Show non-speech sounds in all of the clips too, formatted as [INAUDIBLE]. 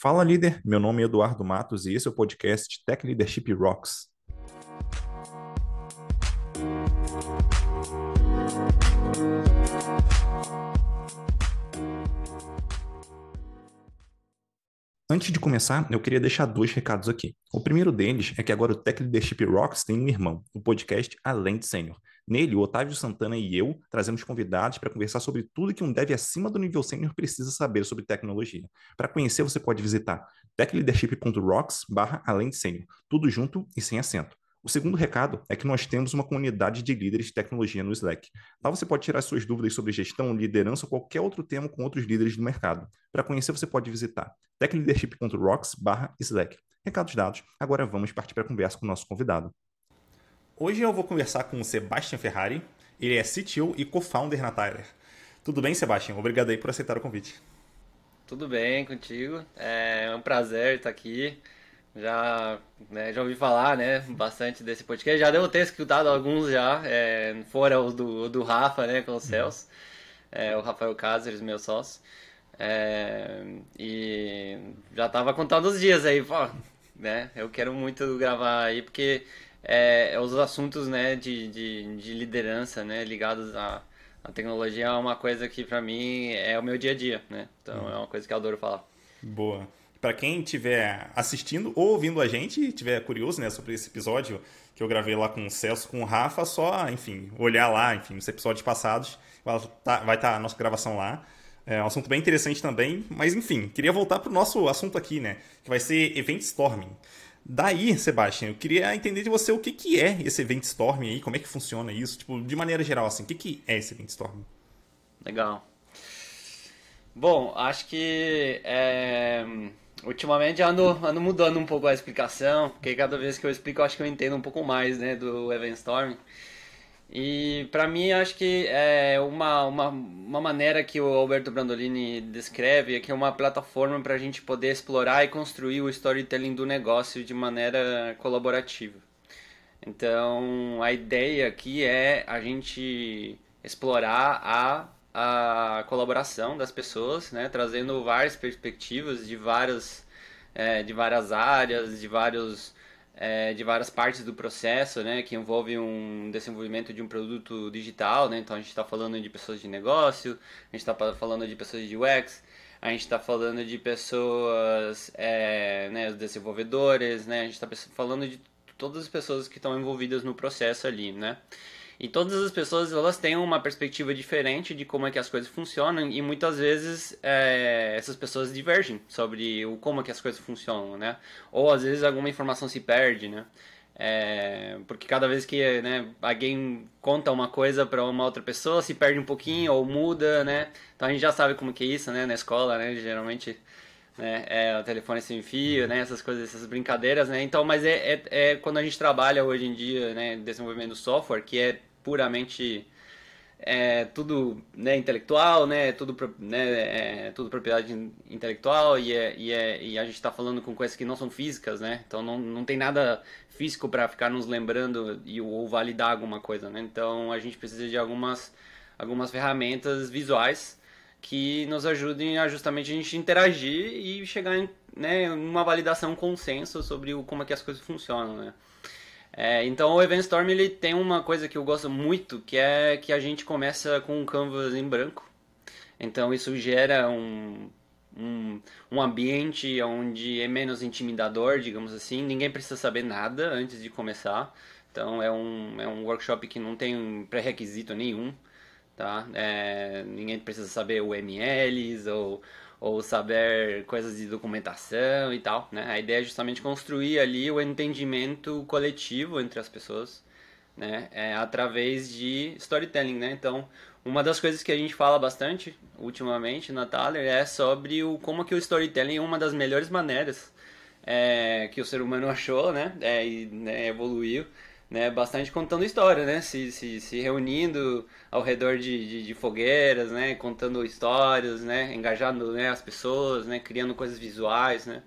Fala líder, meu nome é Eduardo Matos e esse é o podcast Tech Leadership Rocks. Antes de começar, eu queria deixar dois recados aqui. O primeiro deles é que agora o Tech Leadership Rocks tem um irmão, o podcast Além de Sênior. Nele, o Otávio Santana e eu trazemos convidados para conversar sobre tudo que um dev acima do nível sênior precisa saber sobre tecnologia. Para conhecer, você pode visitar techleadership.rocks além de sênior, tudo junto e sem acento. O segundo recado é que nós temos uma comunidade de líderes de tecnologia no Slack. Lá você pode tirar suas dúvidas sobre gestão, liderança ou qualquer outro tema com outros líderes do mercado. Para conhecer, você pode visitar techleadership.rocks/slack. Recados dados, agora vamos partir para a conversa com o nosso convidado. Hoje eu vou conversar com o Sebastian Ferrari. Ele é CTO e co-founder na Tyler. Tudo bem, Sebastian? Obrigado aí por aceitar o convite. Tudo bem contigo. É um prazer estar aqui. Já, né, já ouvi falar, né, bastante desse podcast. Já devo ter escutado alguns já, é, fora os do, do Rafa, né, com uhum. Celso. É, o Rafael Cáceres, meu sócio. É, e já estava contando os dias aí, pô, né? Eu quero muito gravar aí, porque é, os assuntos, né, de, de, de liderança, né, ligados à, à tecnologia é uma coisa que, para mim, é o meu dia a dia, né? Então, uhum. é uma coisa que eu adoro falar. Boa. Para quem estiver assistindo ou ouvindo a gente e estiver curioso né, sobre esse episódio que eu gravei lá com o Celso, com o Rafa, só, enfim, olhar lá, enfim, nos episódios passados, vai estar tá, tá a nossa gravação lá. É um assunto bem interessante também, mas enfim, queria voltar para o nosso assunto aqui, né, que vai ser Event Storming. Daí, Sebastião, eu queria entender de você o que, que é esse Event Storming aí, como é que funciona isso, tipo, de maneira geral, assim, o que, que é esse Event Storming? Legal. Bom, acho que é Ultimamente ando, ando mudando um pouco a explicação, porque cada vez que eu explico eu acho que eu entendo um pouco mais né, do Event Storm. E para mim acho que é uma, uma, uma maneira que o Alberto Brandolini descreve é que é uma plataforma para a gente poder explorar e construir o storytelling do negócio de maneira colaborativa. Então a ideia aqui é a gente explorar a a colaboração das pessoas, né, trazendo várias perspectivas de várias, é, de várias áreas, de vários é, de várias partes do processo, né, que envolve um desenvolvimento de um produto digital, né, então a gente está falando de pessoas de negócio, a gente está falando de pessoas de UX, a gente está falando de pessoas, é, né, desenvolvedores, né, a gente está falando de todas as pessoas que estão envolvidas no processo ali, né. E todas as pessoas elas têm uma perspectiva diferente de como é que as coisas funcionam e muitas vezes é, essas pessoas divergem sobre o como é que as coisas funcionam, né? Ou às vezes alguma informação se perde, né? É, porque cada vez que né, alguém conta uma coisa para uma outra pessoa, se perde um pouquinho ou muda, né? Então a gente já sabe como que é isso, né? Na escola, né? Geralmente né? É, o telefone sem fio, né? Essas coisas, essas brincadeiras, né? Então, mas é, é, é, quando a gente trabalha hoje em dia, né? Desenvolvimento software, que é puramente é, tudo né, intelectual, né, tudo, né, é, tudo propriedade intelectual e, é, e, é, e a gente está falando com coisas que não são físicas, né? Então não, não tem nada físico para ficar nos lembrando e, ou validar alguma coisa, né? Então a gente precisa de algumas, algumas ferramentas visuais que nos ajudem a justamente a gente interagir e chegar em né, uma validação, um consenso sobre o, como é que as coisas funcionam, né? É, então o Event Storm ele tem uma coisa que eu gosto muito, que é que a gente começa com um canvas em branco. Então isso gera um, um, um ambiente onde é menos intimidador, digamos assim. Ninguém precisa saber nada antes de começar. Então é um, é um workshop que não tem pré-requisito nenhum. Tá? É, ninguém precisa saber UMLs ou ou saber coisas de documentação e tal, né? A ideia é justamente construir ali o entendimento coletivo entre as pessoas, né? É, através de storytelling, né? Então, uma das coisas que a gente fala bastante ultimamente na Thaler é sobre o como que o storytelling é uma das melhores maneiras é, que o ser humano [LAUGHS] achou, né? É, né, evoluiu né, bastante contando história, né, se, se, se reunindo ao redor de, de, de, fogueiras, né, contando histórias, né, engajando né, as pessoas, né, criando coisas visuais, né,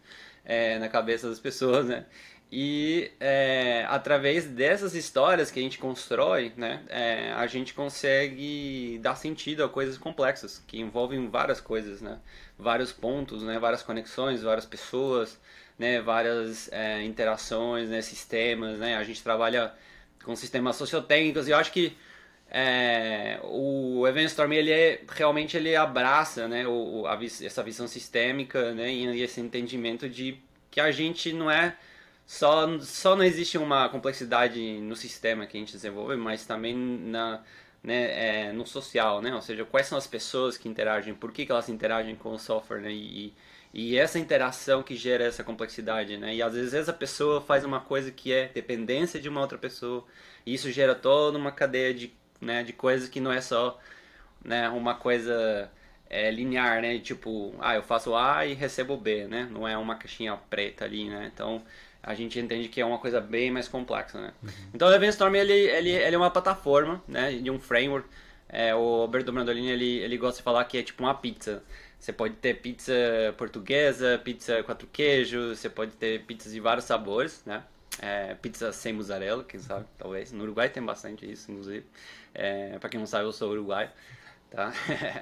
é, na cabeça das pessoas, né, E é, através dessas histórias que a gente constrói, né, é, a gente consegue dar sentido a coisas complexas, que envolvem várias coisas, né, vários pontos, né, várias conexões, várias pessoas, né, várias é, interações, né, sistemas. Né, a gente trabalha com sistemas sociotécnicos e eu acho que é, o Event Storm ele é, realmente ele abraça né, o, a, essa visão sistêmica né, e esse entendimento de que a gente não é só, só não existe uma complexidade no sistema que a gente desenvolve, mas também na, né, é, no social, né? Ou seja, quais são as pessoas que interagem, por que, que elas interagem com o software, né? E, e essa interação que gera essa complexidade, né? E às vezes essa pessoa faz uma coisa que é dependência de uma outra pessoa, e isso gera toda uma cadeia de, né, de coisas que não é só né, uma coisa é, linear, né? Tipo, ah, eu faço A e recebo B, né? Não é uma caixinha preta ali, né? Então, a gente entende que é uma coisa bem mais complexa, né? Uhum. Então o Eventstorm ele, ele, ele é uma plataforma, né, de um framework. É, o Alberto Brandolini ele, ele gosta de falar que é tipo uma pizza. Você pode ter pizza portuguesa, pizza quatro queijos, você pode ter pizzas de vários sabores, né? É, pizza sem mussarela, quem sabe, talvez. No Uruguai tem bastante isso, inclusive. É, para quem não sabe, eu sou uruguaio tá?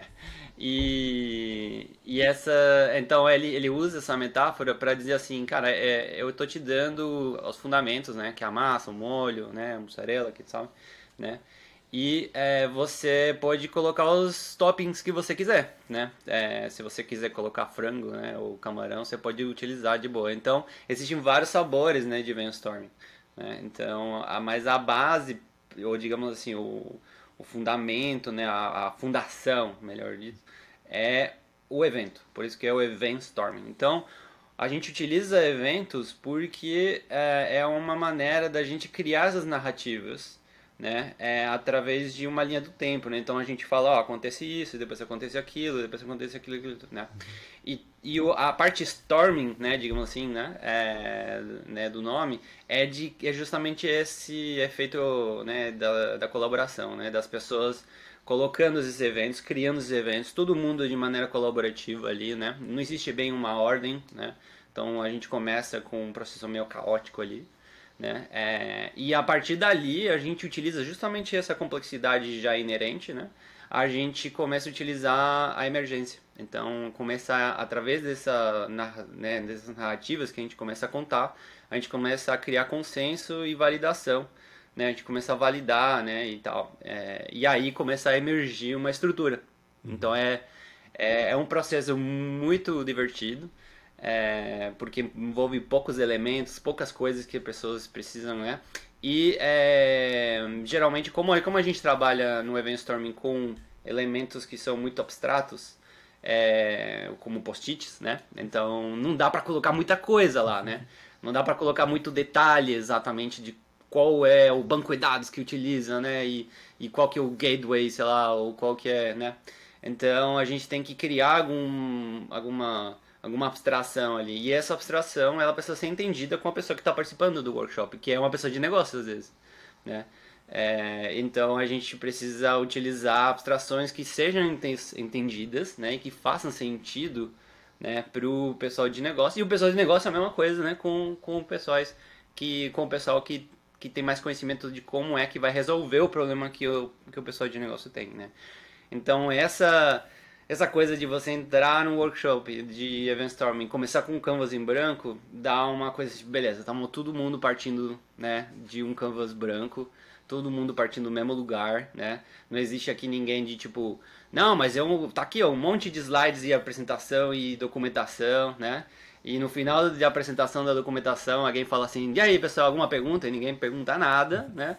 [LAUGHS] e, e essa, então ele, ele usa essa metáfora para dizer assim, cara, é, eu tô te dando os fundamentos, né? Que é a massa, o molho, né? A mussarela, que sabe, né? E é, você pode colocar os toppings que você quiser, né? É, se você quiser colocar frango, né? Ou camarão, você pode utilizar de boa. Então, existem vários sabores, né? De brainstorming. Né? Então, a, mas a base, ou digamos assim, o, o fundamento, né, a, a, fundação, melhor dito, é o evento. Por isso que é o event storming. Então, a gente utiliza eventos porque é, é uma maneira da gente criar essas narrativas né? É através de uma linha do tempo, né? Então a gente fala, ó, acontece isso, depois acontece aquilo, depois acontece aquilo, aquilo né? E, e o, a parte storming, né, digamos assim, né, é, né, do nome, é de é justamente esse efeito, né, da, da colaboração, né, das pessoas colocando esses eventos, criando esses eventos, todo mundo de maneira colaborativa ali, né? Não existe bem uma ordem, né? Então a gente começa com um processo meio caótico ali, né? É, e a partir dali a gente utiliza justamente essa complexidade já inerente, né? A gente começa a utilizar a emergência. Então, começa através dessa, né, dessas narrativas que a gente começa a contar, a gente começa a criar consenso e validação. Né? A gente começa a validar né, e tal. É, e aí começa a emergir uma estrutura. Uhum. Então, é, é, é um processo muito divertido é, porque envolve poucos elementos, poucas coisas que as pessoas precisam, né? E é, geralmente, como, como a gente trabalha no Event Storming com elementos que são muito abstratos, é, como post-its, né? Então não dá para colocar muita coisa lá, né? Não dá para colocar muito detalhe exatamente de qual é o banco de dados que utiliza, né? E, e qual que é o gateway, sei lá, ou qual que é, né? Então a gente tem que criar algum, alguma alguma abstração ali. E essa abstração, ela precisa ser entendida com a pessoa que está participando do workshop, que é uma pessoa de negócio às vezes, né? É, então a gente precisa utilizar abstrações que sejam entendidas, né, e que façam sentido, né, para o pessoal de negócio. E o pessoal de negócio é a mesma coisa, né, com com pessoas que com o pessoal que que tem mais conhecimento de como é que vai resolver o problema que o que o pessoal de negócio tem, né? Então essa essa coisa de você entrar num workshop de event storming, começar com um canvas em branco, dá uma coisa tipo, beleza, estamos todo mundo partindo, né, de um canvas branco, todo mundo partindo do mesmo lugar, né? Não existe aqui ninguém de tipo, não, mas eu tá aqui ó, um monte de slides e apresentação e documentação, né? E no final da apresentação da documentação, alguém fala assim: "E aí, pessoal, alguma pergunta?" E ninguém pergunta nada, né?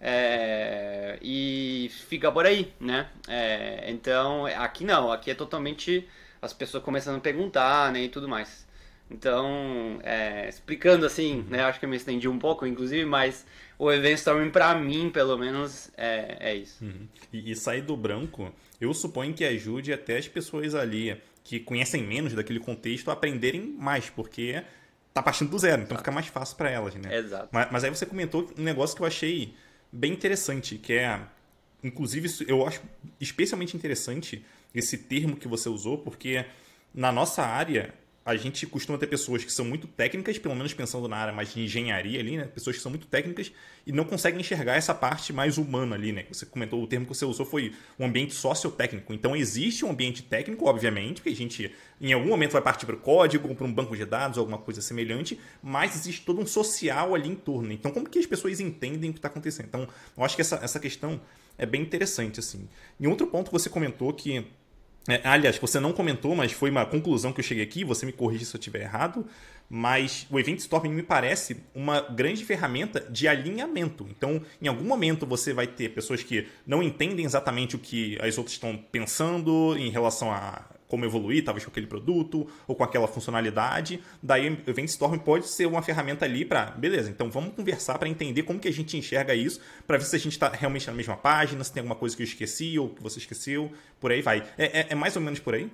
É, e fica por aí, né? É, então, aqui não, aqui é totalmente as pessoas começando a perguntar, né, e tudo mais. Então, é, explicando assim, né, acho que eu me estendi um pouco, inclusive, mas o Event Storming, pra mim, pelo menos, é, é isso. Uhum. E, e sair do branco, eu suponho que ajude até as pessoas ali que conhecem menos daquele contexto a aprenderem mais, porque tá partindo do zero, então Exato. fica mais fácil para elas, né? Exato. Mas, mas aí você comentou um negócio que eu achei bem interessante, que é, inclusive, eu acho especialmente interessante esse termo que você usou, porque na nossa área a gente costuma ter pessoas que são muito técnicas, pelo menos pensando na área mais de engenharia ali, né? Pessoas que são muito técnicas e não conseguem enxergar essa parte mais humana ali, né? Você comentou, o termo que você usou foi um ambiente sociotécnico. Então existe um ambiente técnico, obviamente, que a gente em algum momento vai partir para o código, para um banco de dados, alguma coisa semelhante, mas existe todo um social ali em torno. Então como que as pessoas entendem o que está acontecendo? Então eu acho que essa, essa questão é bem interessante, assim. Em outro ponto você comentou que é, aliás, você não comentou, mas foi uma conclusão que eu cheguei aqui, você me corrige se eu estiver errado, mas o Event Storming me parece uma grande ferramenta de alinhamento. Então, em algum momento você vai ter pessoas que não entendem exatamente o que as outras estão pensando em relação a como evoluir, talvez com aquele produto ou com aquela funcionalidade. Daí o Event Storm pode ser uma ferramenta ali para, beleza, então vamos conversar para entender como que a gente enxerga isso, para ver se a gente está realmente na mesma página, se tem alguma coisa que eu esqueci ou que você esqueceu, por aí vai. É, é, é mais ou menos por aí?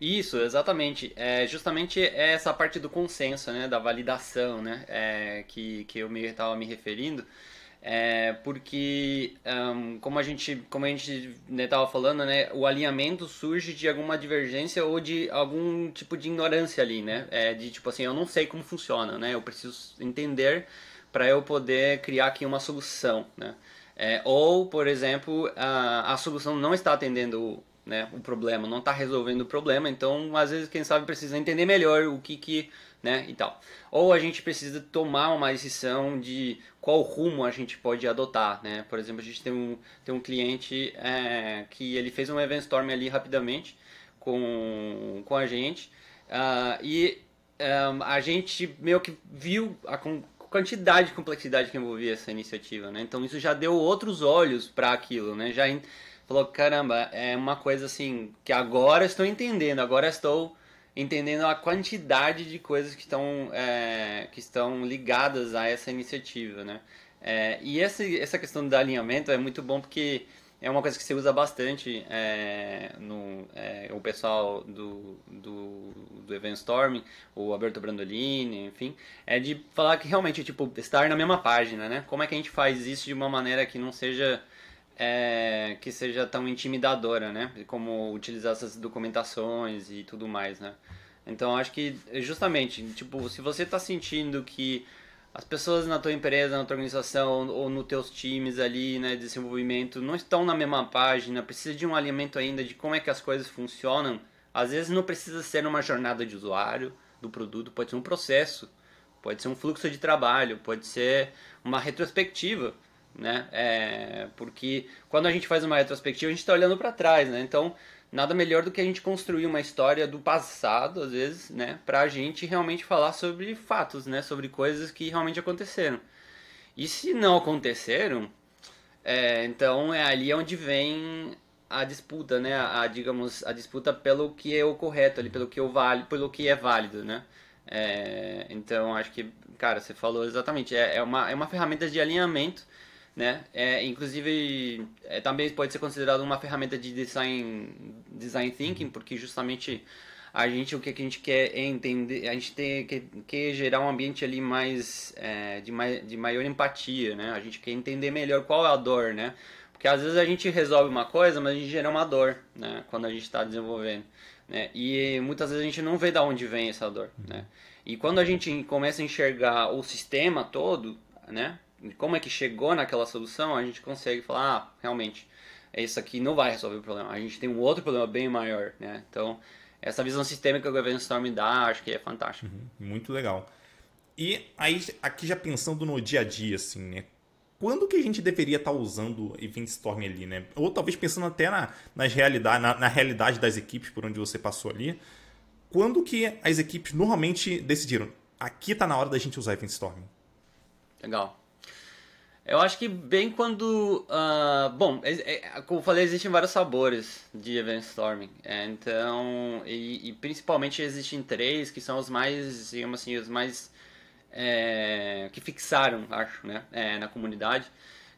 Isso, exatamente. É justamente essa parte do consenso, né, da validação, né, é, que, que eu estava me, me referindo. É, porque um, como a gente como a gente estava né, falando né o alinhamento surge de alguma divergência ou de algum tipo de ignorância ali né? É, de tipo assim eu não sei como funciona né? Eu preciso entender para eu poder criar aqui uma solução né? É, ou por exemplo a, a solução não está atendendo né, o problema não está resolvendo o problema então às vezes quem sabe precisa entender melhor o que que né, e tal. Ou a gente precisa tomar uma decisão de qual rumo a gente pode adotar, né? Por exemplo, a gente tem um, tem um cliente é, que ele fez um event storm ali rapidamente com, com a gente uh, e um, a gente meio que viu a quantidade de complexidade que envolvia essa iniciativa, né? Então isso já deu outros olhos para aquilo, né? Já falou, caramba, é uma coisa assim que agora estou entendendo, agora estou entendendo a quantidade de coisas que estão, é, que estão ligadas a essa iniciativa, né? É, e essa, essa questão do alinhamento é muito bom porque é uma coisa que se usa bastante é, no é, o pessoal do, do, do Event Storm, o Alberto Brandolini, enfim, é de falar que realmente tipo estar na mesma página, né? Como é que a gente faz isso de uma maneira que não seja é, que seja tão intimidadora, né? Como utilizar essas documentações e tudo mais, né? Então acho que justamente, tipo, se você está sentindo que as pessoas na tua empresa, na tua organização ou nos teus times ali, né, de desenvolvimento não estão na mesma página, precisa de um alinhamento ainda de como é que as coisas funcionam. Às vezes não precisa ser uma jornada de usuário do produto, pode ser um processo, pode ser um fluxo de trabalho, pode ser uma retrospectiva né? É, porque quando a gente faz uma retrospectiva, a gente está olhando para trás, né? Então, nada melhor do que a gente construir uma história do passado, às vezes, né? Para a gente realmente falar sobre fatos, né? Sobre coisas que realmente aconteceram. E se não aconteceram, é, então é ali onde vem a disputa, né? A, digamos, a disputa pelo que é o correto, ali, pelo que, é o vale, pelo que é válido, né? É, então, acho que, cara, você falou exatamente. É, é, uma, é uma ferramenta de alinhamento né? É, inclusive, é, também pode ser considerado uma ferramenta de design, design thinking, porque justamente a gente o que a gente quer é entender, a gente tem que quer gerar um ambiente ali mais é, de, mai, de maior empatia, né? A gente quer entender melhor qual é a dor, né? Porque às vezes a gente resolve uma coisa, mas a gente gera uma dor, né? Quando a gente está desenvolvendo, né? E muitas vezes a gente não vê de onde vem essa dor, né? E quando a gente começa a enxergar o sistema todo, né? Como é que chegou naquela solução, a gente consegue falar, ah, realmente, isso aqui não vai resolver o problema. A gente tem um outro problema bem maior, né? Então, essa visão sistêmica que o Event Storm dá, acho que é fantástico. Uhum, muito legal. E aí, aqui já pensando no dia a dia, assim, né? Quando que a gente deveria estar tá usando Event Storm ali, né? Ou talvez pensando até na, nas realidade, na, na realidade das equipes por onde você passou ali. Quando que as equipes normalmente decidiram, aqui está na hora da gente usar Event Storm? Legal. Eu acho que bem quando. Uh, bom, é, é, como eu falei, existem vários sabores de event storming. É, então, e, e, principalmente existem três que são os mais, digamos assim, os mais. É, que fixaram, acho, né, é, na comunidade.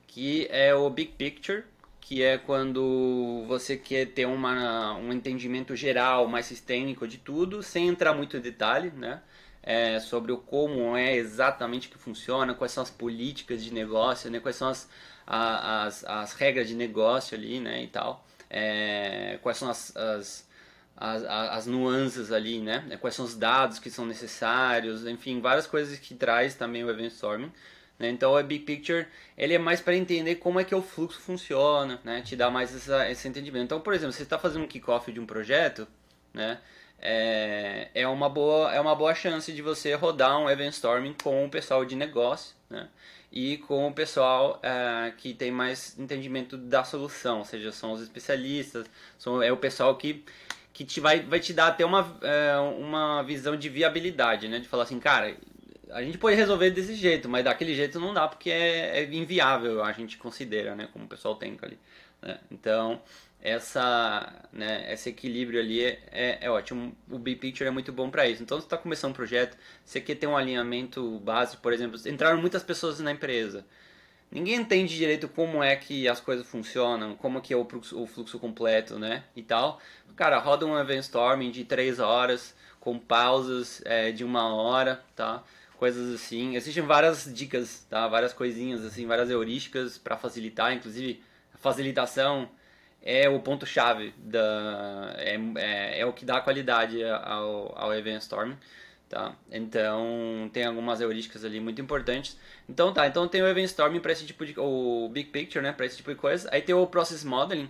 Que é o Big Picture, que é quando você quer ter uma, um entendimento geral, mais sistêmico de tudo, sem entrar muito em detalhe, né? É, sobre o como é exatamente que funciona, quais são as políticas de negócio, né, quais são as, as, as regras de negócio ali, né, e tal, é, quais são as, as as, as, nuances ali, né? Quais são os dados que são necessários, enfim, várias coisas que traz também o Event Storming. Né? Então, o Big Picture ele é mais para entender como é que o fluxo funciona, né? Te dá mais essa, esse entendimento. Então, por exemplo, você está fazendo um kickoff de um projeto, né? É, é, uma boa, é uma boa chance de você rodar um Event Storming com o pessoal de negócio, né? E com o pessoal é, que tem mais entendimento da solução, ou seja, são os especialistas, são, é o pessoal que que te vai, vai te dar até uma, é, uma visão de viabilidade, né? De falar assim, cara, a gente pode resolver desse jeito, mas daquele jeito não dá porque é, é inviável, a gente considera, né? Como o pessoal tem ali. Né? Então, essa, né, esse equilíbrio ali é, é, é ótimo. O Big Picture é muito bom para isso. Então, você está começando um projeto, você quer ter um alinhamento básico, por exemplo, entraram muitas pessoas na empresa. Ninguém entende direito como é que as coisas funcionam, como que é o fluxo, o fluxo completo, né? E tal. Cara, roda um event storming de três horas, com pausas é, de uma hora, tá? Coisas assim. Existem várias dicas, tá? Várias coisinhas, assim, várias heurísticas para facilitar. Inclusive, facilitação é o ponto-chave, da é, é, é, o que dá qualidade ao, ao event storming. Tá? Então tem algumas heurísticas ali muito importantes. Então tá, então tem o Event Storming para esse tipo de o Big Picture, né, para esse tipo de coisa. Aí tem o Process Modeling,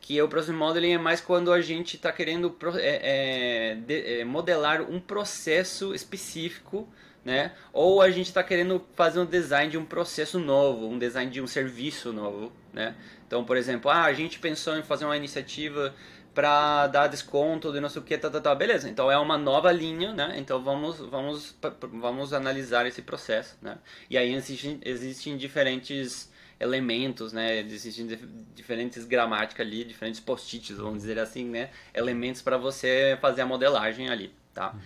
que o Process Modeling é mais quando a gente está querendo é, é, de, é, modelar um processo específico, né? Ou a gente está querendo fazer um design de um processo novo, um design de um serviço novo, né? Então, por exemplo, ah, a gente pensou em fazer uma iniciativa para dar desconto de não sei o que, tá, tá, tá. Beleza, então é uma nova linha, né? Então vamos, vamos, vamos analisar esse processo, né? E aí existem, existem diferentes elementos, né? Existem diferentes gramáticas ali, diferentes post-its, vamos dizer assim, né? Elementos para você fazer a modelagem ali, tá? Uhum.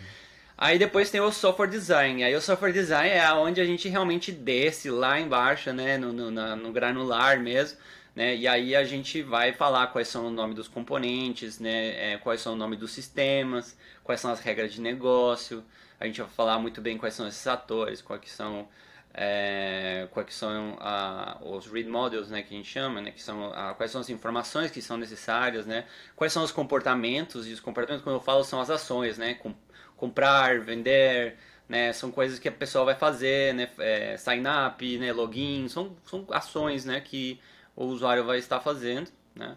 Aí depois tem o software design. Aí o software design é onde a gente realmente desce lá embaixo, né? No, no, no granular mesmo né? E aí a gente vai falar quais são o nome dos componentes, né? É, quais são o nome dos sistemas, quais são as regras de negócio. A gente vai falar muito bem quais são esses atores, quais são é, quais são a, os read models, né, que a gente chama, né, que são a, quais são as informações que são necessárias, né, quais são os comportamentos e os comportamentos quando eu falo são as ações, né, com, comprar, vender, né, são coisas que a pessoa vai fazer, né, é, sign up, né, login, são, são ações, né, que o usuário vai estar fazendo, né?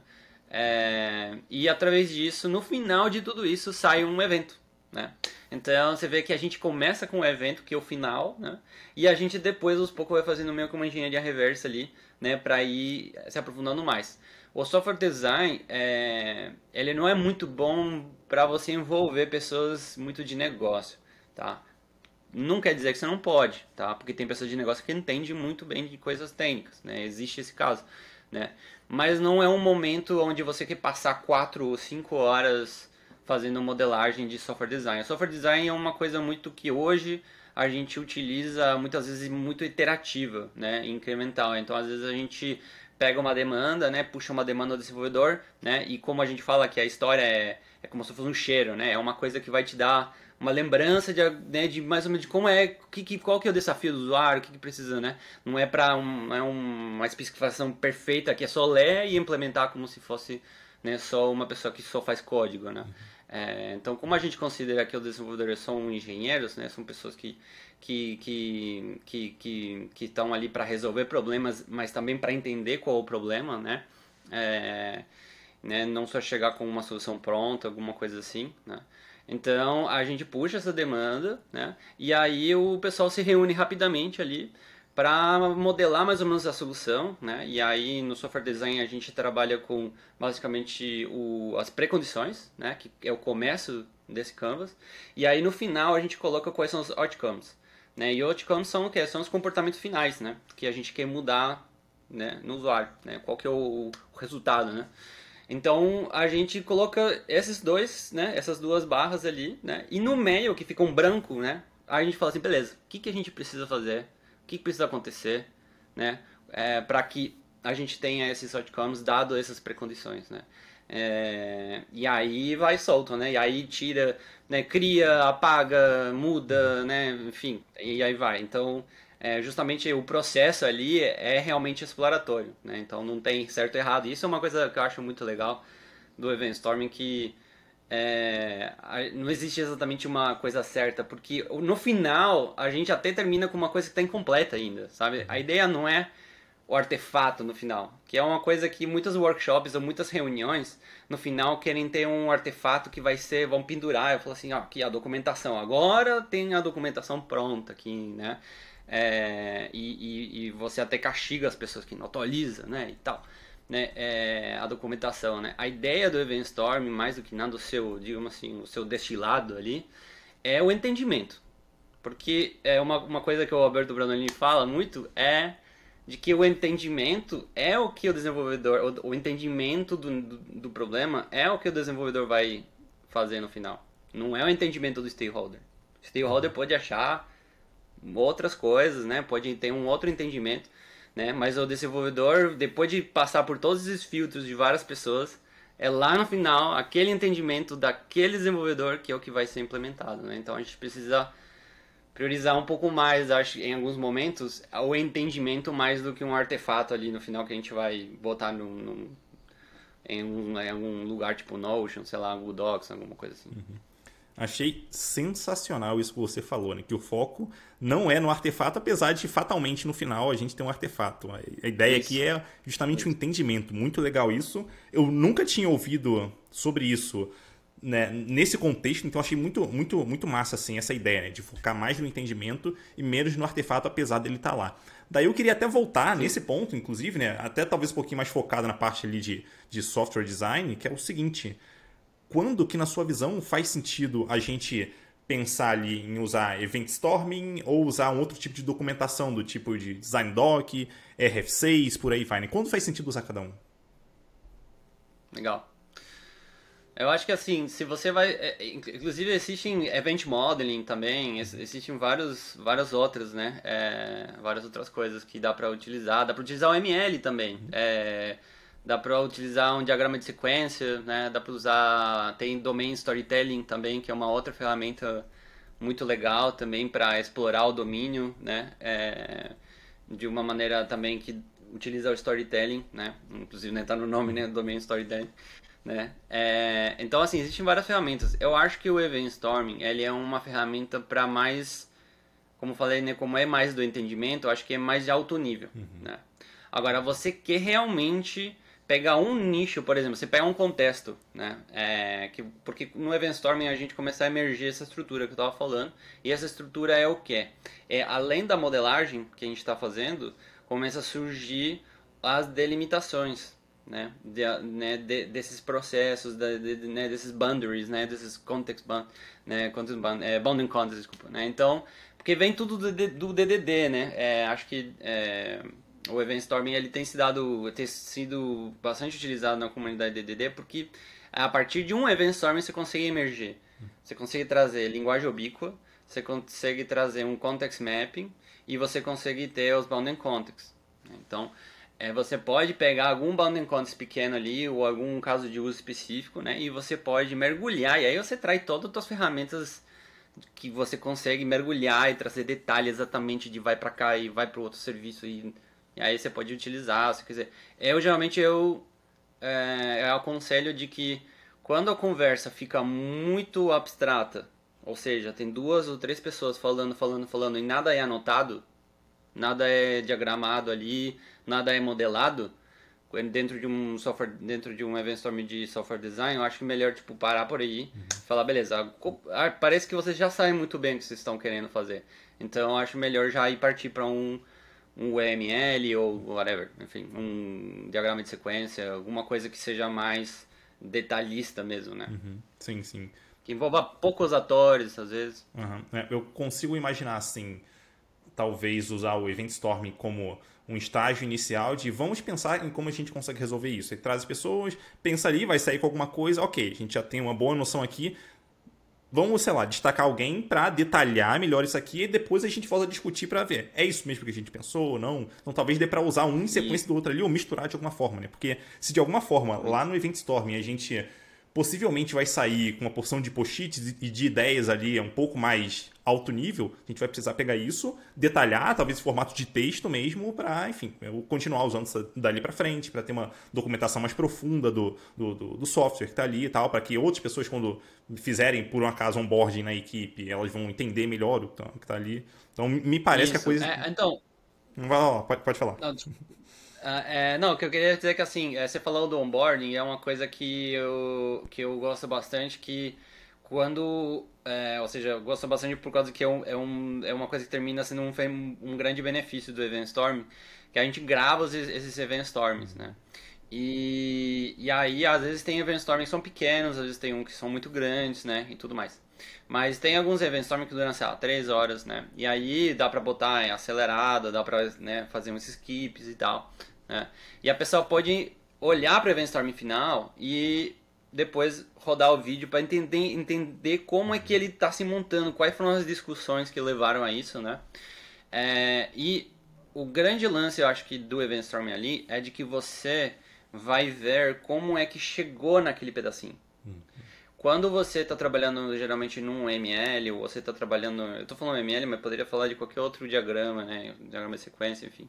É, e através disso, no final de tudo isso, sai um evento, né? Então você vê que a gente começa com o evento, que é o final, né? E a gente depois, aos poucos, vai fazendo meio que uma engenharia reversa ali, né? Para ir se aprofundando mais. O software design, é, ele não é muito bom para você envolver pessoas muito de negócio, tá? Não quer dizer que você não pode, tá? Porque tem pessoas de negócio que entendem muito bem de coisas técnicas, né? Existe esse caso, né? Mas não é um momento onde você quer passar quatro ou cinco horas fazendo modelagem de software design. O software design é uma coisa muito que hoje a gente utiliza muitas vezes muito iterativa, né? Incremental. Então, às vezes a gente pega uma demanda, né? Puxa uma demanda do desenvolvedor, né? E como a gente fala que a história é, é como se fosse um cheiro, né? É uma coisa que vai te dar uma lembrança de, né, de mais ou menos de como é, que, que, qual que é o desafio do usuário, o que, que precisa, né? Não é para um, é uma especificação perfeita que é só ler e implementar como se fosse né, só uma pessoa que só faz código, né? É, então, como a gente considera que os desenvolvedores são engenheiros, né, são pessoas que que que que que, estão ali para resolver problemas, mas também para entender qual é o problema, né? É, né? Não só chegar com uma solução pronta, alguma coisa assim, né? Então a gente puxa essa demanda, né? E aí o pessoal se reúne rapidamente ali para modelar mais ou menos a solução, né? E aí no software design a gente trabalha com basicamente o, as precondições, né? Que é o começo desse canvas. E aí no final a gente coloca quais são os outcomes, né? E outcomes são o que? São os comportamentos finais, né? Que a gente quer mudar, né? No usuário, né? Qual que é o, o resultado, né? Então a gente coloca esses dois, né, essas duas barras ali, né, e no meio que fica um branco, né, a gente fala assim, beleza, o que, que a gente precisa fazer, o que, que precisa acontecer, né, é, para que a gente tenha esses outcomes dado essas precondições, né. É, e aí vai solto, né? E aí tira, né, cria, apaga, muda, né? Enfim, e aí vai. Então é, justamente o processo ali é realmente exploratório, né? Então não tem certo e errado. Isso é uma coisa que eu acho muito legal do Event Storming que é, não existe exatamente uma coisa certa, porque no final a gente até termina com uma coisa que está incompleta ainda, sabe? A ideia não é o artefato no final, que é uma coisa que muitos workshops ou muitas reuniões no final querem ter um artefato que vai ser, vão pendurar, eu falo assim, ó, aqui a documentação, agora tem a documentação pronta aqui, né? É, e, e, e, você até castiga as pessoas que não atualizam, né, e tal, né, é, a documentação, né. A ideia do Event Storm, mais do que nada, o seu, digamos assim, o seu destilado ali, é o entendimento. Porque é uma, uma coisa que o Alberto Branolini fala muito é de que o entendimento é o que o desenvolvedor, o, o entendimento do, do, do, problema é o que o desenvolvedor vai fazer no final. Não é o entendimento do stakeholder. O stakeholder pode achar outras coisas, né? Pode ter um outro entendimento, né? Mas o desenvolvedor, depois de passar por todos esses filtros de várias pessoas, é lá no final aquele entendimento daquele desenvolvedor que é o que vai ser implementado, né? Então a gente precisa priorizar um pouco mais, acho, em alguns momentos, o entendimento mais do que um artefato ali no final que a gente vai botar em, um, em algum lugar tipo Notion, sei lá, Google Docs, alguma coisa assim. Uhum. Achei sensacional isso que você falou, né? Que o foco não é no artefato, apesar de fatalmente no final a gente ter um artefato. A ideia isso. aqui é justamente o entendimento. Muito legal isso. Eu nunca tinha ouvido sobre isso né, nesse contexto, então achei muito, muito, muito massa assim, essa ideia né, de focar mais no entendimento e menos no artefato, apesar dele estar tá lá. Daí eu queria até voltar Sim. nesse ponto, inclusive, né, até talvez um pouquinho mais focado na parte ali de, de software design, que é o seguinte: quando que, na sua visão, faz sentido a gente pensar ali em usar event storming ou usar um outro tipo de documentação do tipo de design doc, RF6, por aí vai, né? Quando faz sentido usar cada um? Legal. Eu acho que assim, se você vai. É, é, inclusive existem event modeling também, existem vários, várias outras, né? É, várias outras coisas que dá para utilizar. Dá para utilizar o ML também. Uhum. É, dá para utilizar um diagrama de sequência, né? Dá para usar. Tem domain storytelling também, que é uma outra ferramenta muito legal também para explorar o domínio, né? É, de uma maneira também que utiliza o storytelling, né? Inclusive, né, tá no nome, né? Domain storytelling. Né? É, então, assim, existem várias ferramentas. Eu acho que o Event Storming ele é uma ferramenta para mais, como falei, né, como é mais do entendimento, eu acho que é mais de alto nível. Uhum. Né? Agora, você quer realmente pegar um nicho, por exemplo, você pega um contexto, né? É, que, porque no Event Storming a gente começa a emergir essa estrutura que eu estava falando, e essa estrutura é o que? É, além da modelagem que a gente está fazendo, começa a surgir as delimitações, né, de, né de, desses processos, de, né, desses boundaries, né, desses context bound, né, context bound, é, bounding context, desculpa, né, então, porque vem tudo do, do DDD, né, é, acho que é, o Event Storming ele tem sido, dado, tem sido bastante utilizado na comunidade DDD porque a partir de um Event Storming você consegue emergir, você consegue trazer linguagem ubíqua, você consegue trazer um context mapping e você consegue ter os bounding contexts, então é, você pode pegar algum bounding context pequeno ali, ou algum caso de uso específico, né? E você pode mergulhar, e aí você traz todas as suas ferramentas que você consegue mergulhar e trazer detalhes exatamente de vai para cá e vai para outro serviço e, e, aí você pode utilizar, se quiser. Eu geralmente eu, é, eu aconselho de que quando a conversa fica muito abstrata, ou seja, tem duas ou três pessoas falando, falando, falando e nada é anotado, nada é diagramado ali, nada é modelado dentro de um software, dentro de um event storm de software design, eu acho que melhor tipo parar por aí, uhum. falar beleza, parece que vocês já sabem muito bem o que vocês estão querendo fazer. Então eu acho melhor já ir partir para um um UML ou whatever, enfim, um diagrama de sequência, alguma coisa que seja mais detalhista mesmo, né? Uhum. Sim, sim. Que envolva poucos atores, às vezes. Uhum. É, eu consigo imaginar, assim, talvez usar o Event Storm como um estágio inicial de vamos pensar em como a gente consegue resolver isso. Aí traz as pessoas, pensa ali, vai sair com alguma coisa, ok, a gente já tem uma boa noção aqui. Vamos, sei lá, destacar alguém para detalhar melhor isso aqui e depois a gente volta a discutir para ver. É isso mesmo que a gente pensou ou não? Então talvez dê para usar um em sequência do outro ali ou misturar de alguma forma, né? Porque se de alguma forma lá no Event Storm a gente possivelmente vai sair com uma porção de post-its e de ideias ali um pouco mais alto nível, a gente vai precisar pegar isso, detalhar, talvez em formato de texto mesmo, para, enfim, continuar usando isso dali para frente, para ter uma documentação mais profunda do, do, do, software que está ali e tal, para que outras pessoas, quando fizerem por um acaso onboarding na equipe, elas vão entender melhor o que está ali. Então, me parece isso. que a coisa. É, então. Vai lá, pode, pode falar. Não, Uh, é, não, o que eu queria dizer é que assim, é, você falou do onboarding, é uma coisa que eu, que eu gosto bastante, que quando, é, ou seja, eu gosto bastante por causa que é, um, é, um, é uma coisa que termina sendo um, um grande benefício do Event Storm, que a gente grava esses, Event Storms, né? E, e aí, às vezes tem Event Storms que são pequenos, às vezes tem um que são muito grandes, né? E tudo mais. Mas tem alguns eventos que duram, sei lá, 3 horas, né? E aí dá pra botar em acelerada, dá pra né, fazer uns skips e tal. Né? E a pessoa pode olhar para o Eventstorm final e depois rodar o vídeo para entender, entender como é que ele está se montando, quais foram as discussões que levaram a isso, né? É, e o grande lance, eu acho que do Eventstorm ali é de que você vai ver como é que chegou naquele pedacinho. Uhum. Quando você está trabalhando geralmente num ML, ou você está trabalhando. Eu estou falando ML, mas poderia falar de qualquer outro diagrama, né? Diagrama de sequência, enfim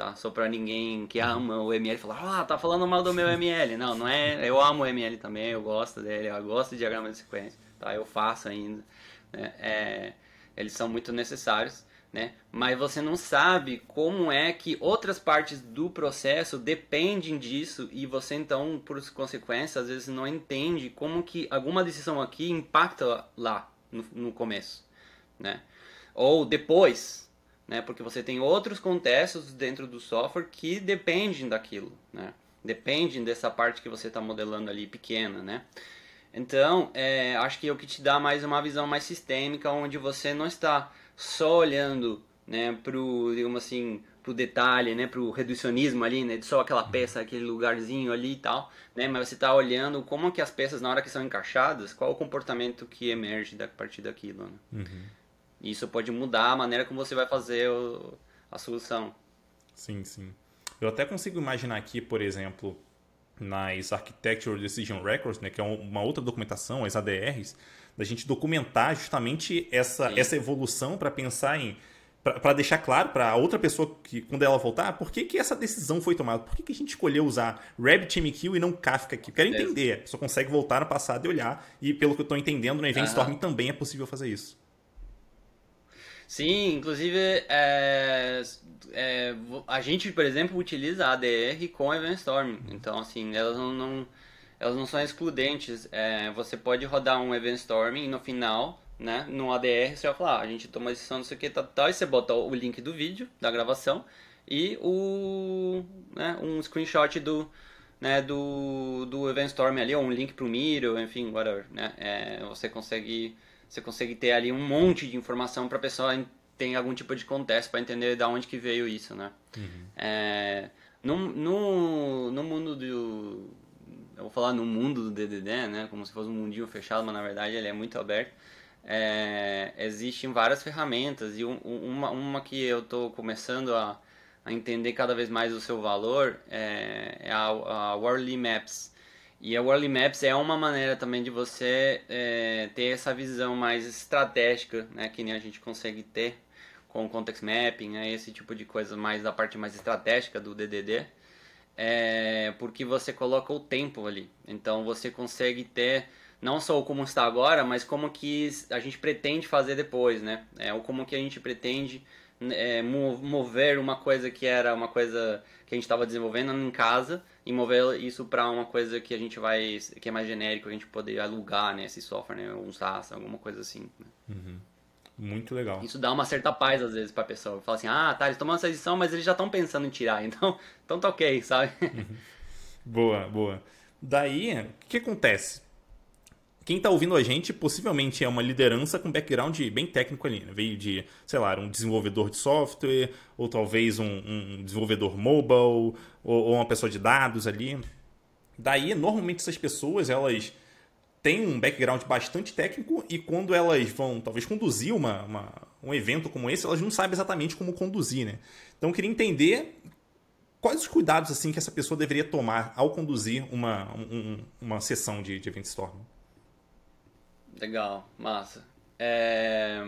tá? Só pra ninguém que ama o ML falar, ah, tá falando mal do meu ML. Não, não é. Eu amo o ML também, eu gosto dele, eu gosto de diagrama de sequência, tá? Eu faço ainda. Né? É, eles são muito necessários, né? Mas você não sabe como é que outras partes do processo dependem disso e você então, por consequência, às vezes não entende como que alguma decisão aqui impacta lá no, no começo, né? Ou depois, né? Porque você tem outros contextos dentro do software que dependem daquilo, né? Dependem dessa parte que você está modelando ali pequena, né? Então, é, acho que é o que te dá mais uma visão mais sistêmica, onde você não está só olhando, né, pro, digamos assim, pro detalhe, né, pro reducionismo ali, né, de só aquela peça, aquele lugarzinho ali e tal, né, mas você está olhando como que as peças, na hora que são encaixadas, qual o comportamento que emerge da partir daquilo, né? Uhum. Isso pode mudar a maneira como você vai fazer o, a solução. Sim, sim. Eu até consigo imaginar aqui, por exemplo, nas Architecture Decision Records, né, que é uma outra documentação, as ADRs, da gente documentar justamente essa, essa evolução para pensar em para deixar claro para outra pessoa que quando ela voltar, por que, que essa decisão foi tomada? Por que, que a gente escolheu usar RabbitMQ e não Kafka aqui? Quero entender. A pessoa consegue voltar no passado e olhar. E pelo que eu estou entendendo, no Event Storm também é possível fazer isso. Sim, inclusive é, é, a gente, por exemplo, utiliza ADR com Eventstorm. Então, assim, elas não, não elas não são excludentes. É, você pode rodar um Eventstorm e no final, né, no ADR, você vai falar, ah, a gente toma a decisão disso aqui, tal, tal, e você bota o link do vídeo, da gravação, e o, né, um screenshot do, né, do, do Eventstorm ali, ou um link para o Miro, enfim, whatever, né, é, você consegue você consegue ter ali um monte de informação para a pessoa ter algum tipo de contexto para entender de onde que veio isso, né? Uhum. É, no, no, no mundo do... Eu vou falar no mundo do DDD, né? Como se fosse um mundinho fechado, mas na verdade ele é muito aberto. É, existem várias ferramentas e um, uma, uma que eu estou começando a, a entender cada vez mais o seu valor é, é a, a Worldly Maps. E a Worldly Maps é uma maneira também de você é, ter essa visão mais estratégica, né, que nem a gente consegue ter com o Context Mapping, né, esse tipo de coisa mais da parte mais estratégica do DDD, é, porque você coloca o tempo ali. Então você consegue ter não só como está agora, mas como que a gente pretende fazer depois, né? É, ou como que a gente pretende é, mover uma coisa que era uma coisa que a gente estava desenvolvendo em casa e mover isso para uma coisa que a gente vai que é mais genérico a gente poder alugar né esse software né um SaaS alguma coisa assim né? uhum. muito legal isso dá uma certa paz às vezes para a pessoa fala assim ah tá eles tomam essa edição mas eles já estão pensando em tirar [LAUGHS] então então tá ok sabe uhum. boa boa daí o que acontece quem está ouvindo a gente possivelmente é uma liderança com background bem técnico ali, né? Veio de, sei lá, um desenvolvedor de software, ou talvez um, um desenvolvedor mobile, ou, ou, uma pessoa de dados ali. Daí, normalmente essas pessoas, elas têm um background bastante técnico e quando elas vão, talvez, conduzir uma, uma um evento como esse, elas não sabem exatamente como conduzir, né? Então, eu queria entender quais os cuidados assim que essa pessoa deveria tomar ao conduzir uma, um, uma sessão de, de Event Storm? Legal, massa. É...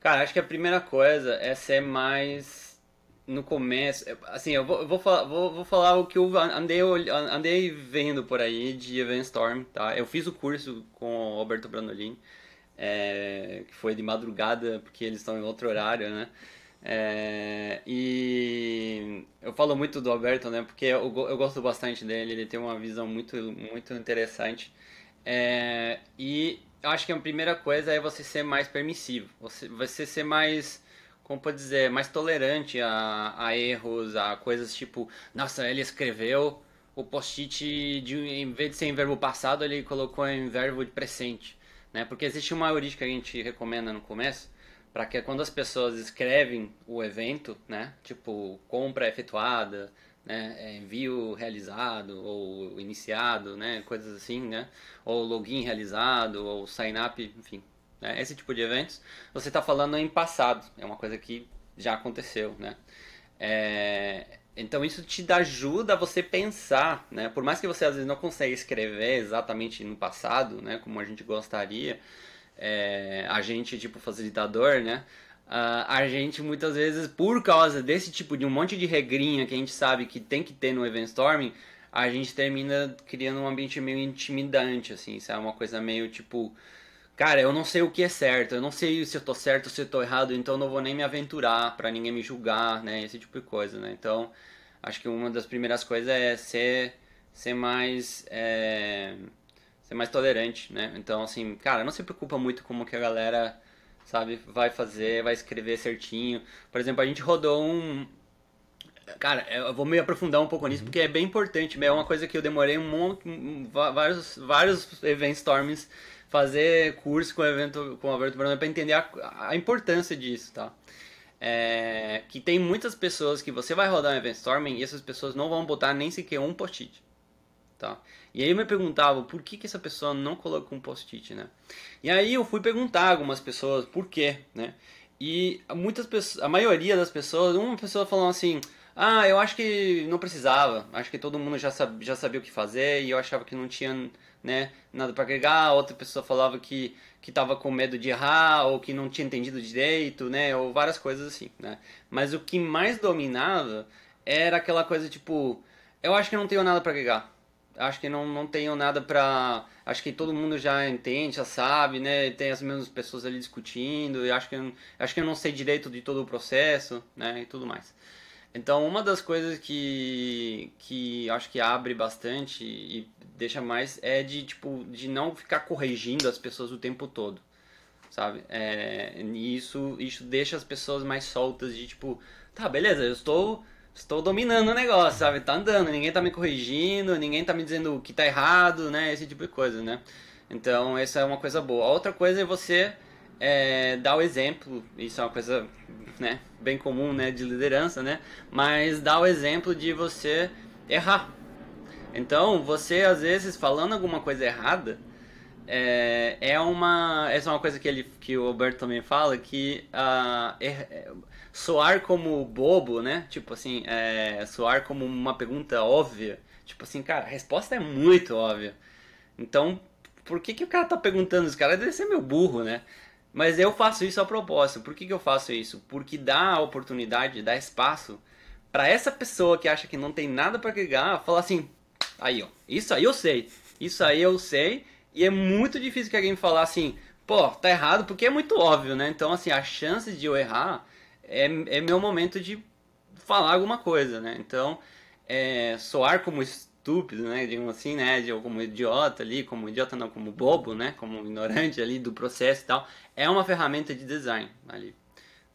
Cara, acho que a primeira coisa é ser mais no começo. Assim, eu vou, eu vou, falar, vou, vou falar o que eu andei, andei vendo por aí de Event Storm, tá? Eu fiz o curso com o Alberto Brandolin, é, que foi de madrugada, porque eles estão em outro horário, né? É, e eu falo muito do Alberto, né? Porque eu, eu gosto bastante dele, ele tem uma visão muito, muito interessante. É, e eu acho que a primeira coisa é você ser mais permissivo, você, você ser mais, como pode dizer, mais tolerante a, a erros, a coisas tipo, nossa, ele escreveu o post-it, em vez de ser em verbo passado, ele colocou em verbo de presente, né? Porque existe uma heurística que a gente recomenda no começo, para que quando as pessoas escrevem o evento, né? Tipo, compra efetuada, né, é, envio realizado ou iniciado, né, coisas assim, né, ou login realizado ou sign up, enfim, né, esse tipo de eventos, você está falando em passado, é uma coisa que já aconteceu, né. É, então isso te ajuda a você pensar, né, por mais que você às vezes não consiga escrever exatamente no passado, né, como a gente gostaria, é, a gente tipo facilitador, né, Uh, a gente muitas vezes, por causa desse tipo de um monte de regrinha que a gente sabe que tem que ter no event storming, a gente termina criando um ambiente meio intimidante, assim, é uma coisa meio tipo, cara, eu não sei o que é certo, eu não sei se eu tô certo se eu tô errado, então não vou nem me aventurar para ninguém me julgar, né, esse tipo de coisa, né, então acho que uma das primeiras coisas é ser, ser mais, é, ser mais tolerante, né, então assim, cara, não se preocupa muito como que a galera sabe? Vai fazer, vai escrever certinho. Por exemplo, a gente rodou um. Cara, eu vou me aprofundar um pouco nisso uhum. porque é bem importante. É uma coisa que eu demorei um monte, vários, vários event storms fazer curso com o evento com o Alberto Bruno para entender a, a, importância disso, tá? É, que tem muitas pessoas que você vai rodar um event storming e essas pessoas não vão botar nem sequer um post-it, tá? E aí eu me perguntava por que, que essa pessoa não colocou um post-it, né? E aí eu fui perguntar a algumas pessoas por quê, né? E muitas pessoas, a maioria das pessoas, uma pessoa falou assim: "Ah, eu acho que não precisava. Acho que todo mundo já sabia, já sabia o que fazer e eu achava que não tinha, né, nada para agregar". Outra pessoa falava que que tava com medo de errar ou que não tinha entendido direito, né? Ou várias coisas assim, né? Mas o que mais dominava era aquela coisa tipo, eu acho que não tenho nada para agregar acho que não, não tenho nada pra. Acho que todo mundo já entende, já sabe, né? Tem as mesmas pessoas ali discutindo, e acho que, acho que eu não sei direito de todo o processo, né? E tudo mais. Então, uma das coisas que, que acho que abre bastante e deixa mais é de, tipo, de não ficar corrigindo as pessoas o tempo todo, sabe? É, isso, isso deixa as pessoas mais soltas de, tipo, tá, beleza, eu estou estou dominando o negócio, sabe? Tá andando, ninguém tá me corrigindo, ninguém tá me dizendo que tá errado, né? Esse tipo de coisa, né? Então, essa é uma coisa boa. Outra coisa é você é, dar o exemplo, isso é uma coisa né, bem comum né, de liderança, né? Mas dar o exemplo de você errar. Então, você às vezes falando alguma coisa errada, é, é uma essa é uma coisa que ele que o Alberto também fala que uh, soar como bobo, né? Tipo assim, é, soar como uma pergunta óbvia. Tipo assim, cara, a resposta é muito óbvia. Então, por que, que o cara tá perguntando? Os caras deve ser meu burro, né? Mas eu faço isso a propósito. Por que, que eu faço isso? Porque dá a oportunidade, dá espaço para essa pessoa que acha que não tem nada para agregar, falar assim: aí, ó, isso aí eu sei, isso aí eu sei, e é muito difícil que alguém falar assim, pô, tá errado, porque é muito óbvio, né? Então, assim, a chance de eu errar é, é meu momento de falar alguma coisa, né? Então, é, soar como estúpido, né? Digamos assim, né? De, como idiota ali, como idiota não, como bobo, né? Como ignorante ali do processo e tal, é uma ferramenta de design ali.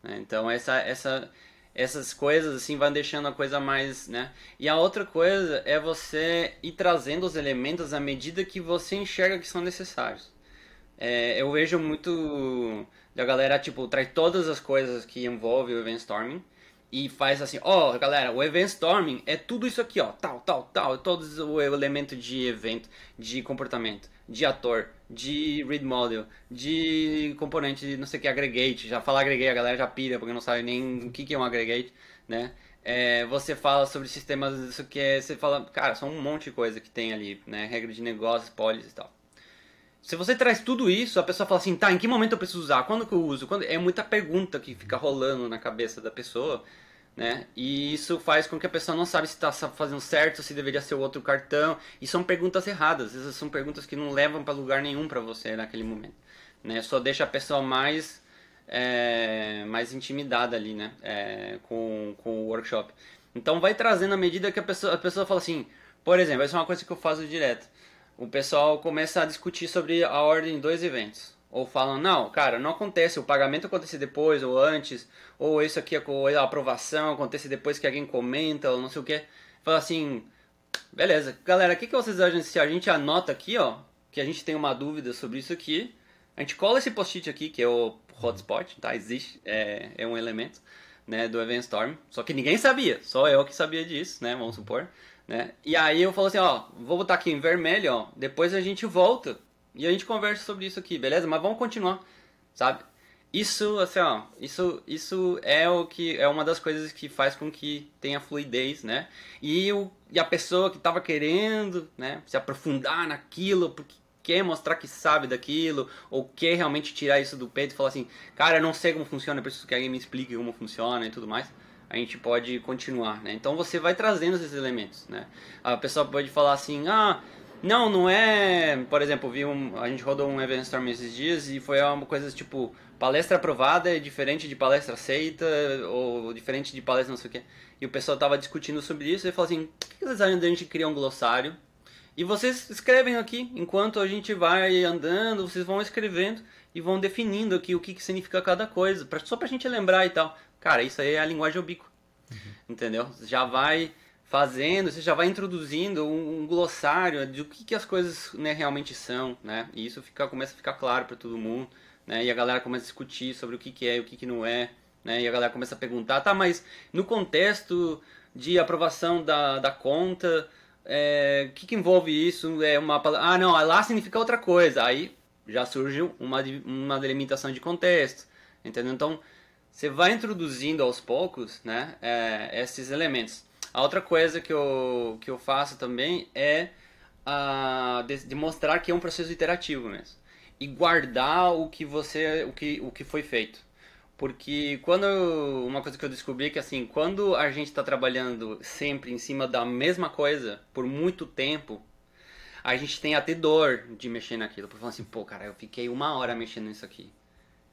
Né? Então, essa, essa, essas coisas assim vão deixando a coisa mais, né? E a outra coisa é você ir trazendo os elementos à medida que você enxerga que são necessários. É, eu vejo muito da galera, tipo, traz todas as coisas que envolvem o event storming e faz assim, ó, oh, galera, o event storming é tudo isso aqui, ó, tal, tal, tal, todos o elemento de evento, de comportamento, de ator, de read model, de componente, não sei o que, aggregate. Já falar aggregate, a galera já pira porque não sabe nem o que, que é um aggregate, né? é, você fala sobre sistemas, isso que é, você fala, cara, são um monte de coisa que tem ali, né? Regra de negócios, policies e tal. Se você traz tudo isso, a pessoa fala assim, tá, em que momento eu preciso usar? Quando que eu uso? Quando... É muita pergunta que fica rolando na cabeça da pessoa, né? E isso faz com que a pessoa não sabe se está fazendo certo, se deveria ser outro cartão. E são perguntas erradas, essas são perguntas que não levam para lugar nenhum para você naquele momento, né? Só deixa a pessoa mais é, mais intimidada ali, né? É, com, com o workshop. Então vai trazendo à medida que a pessoa, a pessoa fala assim, por exemplo, essa é uma coisa que eu faço direto o pessoal começa a discutir sobre a ordem de dois eventos. Ou falam, não, cara, não acontece, o pagamento acontece depois ou antes, ou isso aqui, a aprovação acontece depois que alguém comenta, ou não sei o que. Fala assim, beleza, galera, o que, que vocês acham se a gente anota aqui, ó, que a gente tem uma dúvida sobre isso aqui, a gente cola esse post-it aqui, que é o hotspot, tá? Existe, é, é um elemento, né, do Event Storm, só que ninguém sabia, só eu que sabia disso, né, vamos supor. Né? E aí eu falo assim, ó, vou botar aqui em vermelho, ó, depois a gente volta e a gente conversa sobre isso aqui, beleza? Mas vamos continuar, sabe? Isso, assim, ó, isso, isso é o que é uma das coisas que faz com que tenha fluidez, né? E, o, e a pessoa que estava querendo, né, se aprofundar naquilo, porque quer mostrar que sabe daquilo, ou quer realmente tirar isso do peito e falar assim, cara, eu não sei como funciona, eu preciso que alguém me explique como funciona e tudo mais a gente pode continuar, né? Então você vai trazendo esses elementos, né? A pessoa pode falar assim, ah, não, não é, por exemplo, vi um, a gente rodou um event storm esses dias e foi uma coisa tipo palestra aprovada é diferente de palestra aceita ou diferente de palestra não sei o quê. E o pessoal tava discutindo sobre isso e falou assim, por que vocês acham de a gente criar um glossário? E vocês escrevem aqui, enquanto a gente vai andando, vocês vão escrevendo e vão definindo aqui o que, que significa cada coisa, pra, só pra gente lembrar e tal. Cara, isso aí é a linguagem obico. Uhum. Entendeu? Já vai fazendo, você já vai introduzindo um, um glossário de o que, que as coisas né, realmente são, né? E isso fica, começa a ficar claro para todo mundo, né? E a galera começa a discutir sobre o que, que é e o que, que não é, né? E a galera começa a perguntar, tá, mas no contexto de aprovação da, da conta, é, o que, que envolve isso? É uma Ah, não, lá significa outra coisa. Aí já surge uma, uma delimitação de contexto, entendeu? Então, você vai introduzindo aos poucos né, é, esses elementos. A outra coisa que eu, que eu faço também é a, de, de mostrar que é um processo iterativo mesmo. E guardar o que você o que, o que foi feito. Porque quando uma coisa que eu descobri é que assim, quando a gente está trabalhando sempre em cima da mesma coisa por muito tempo, a gente tem até dor de mexer naquilo. Porque falar assim, pô, cara, eu fiquei uma hora mexendo nisso aqui.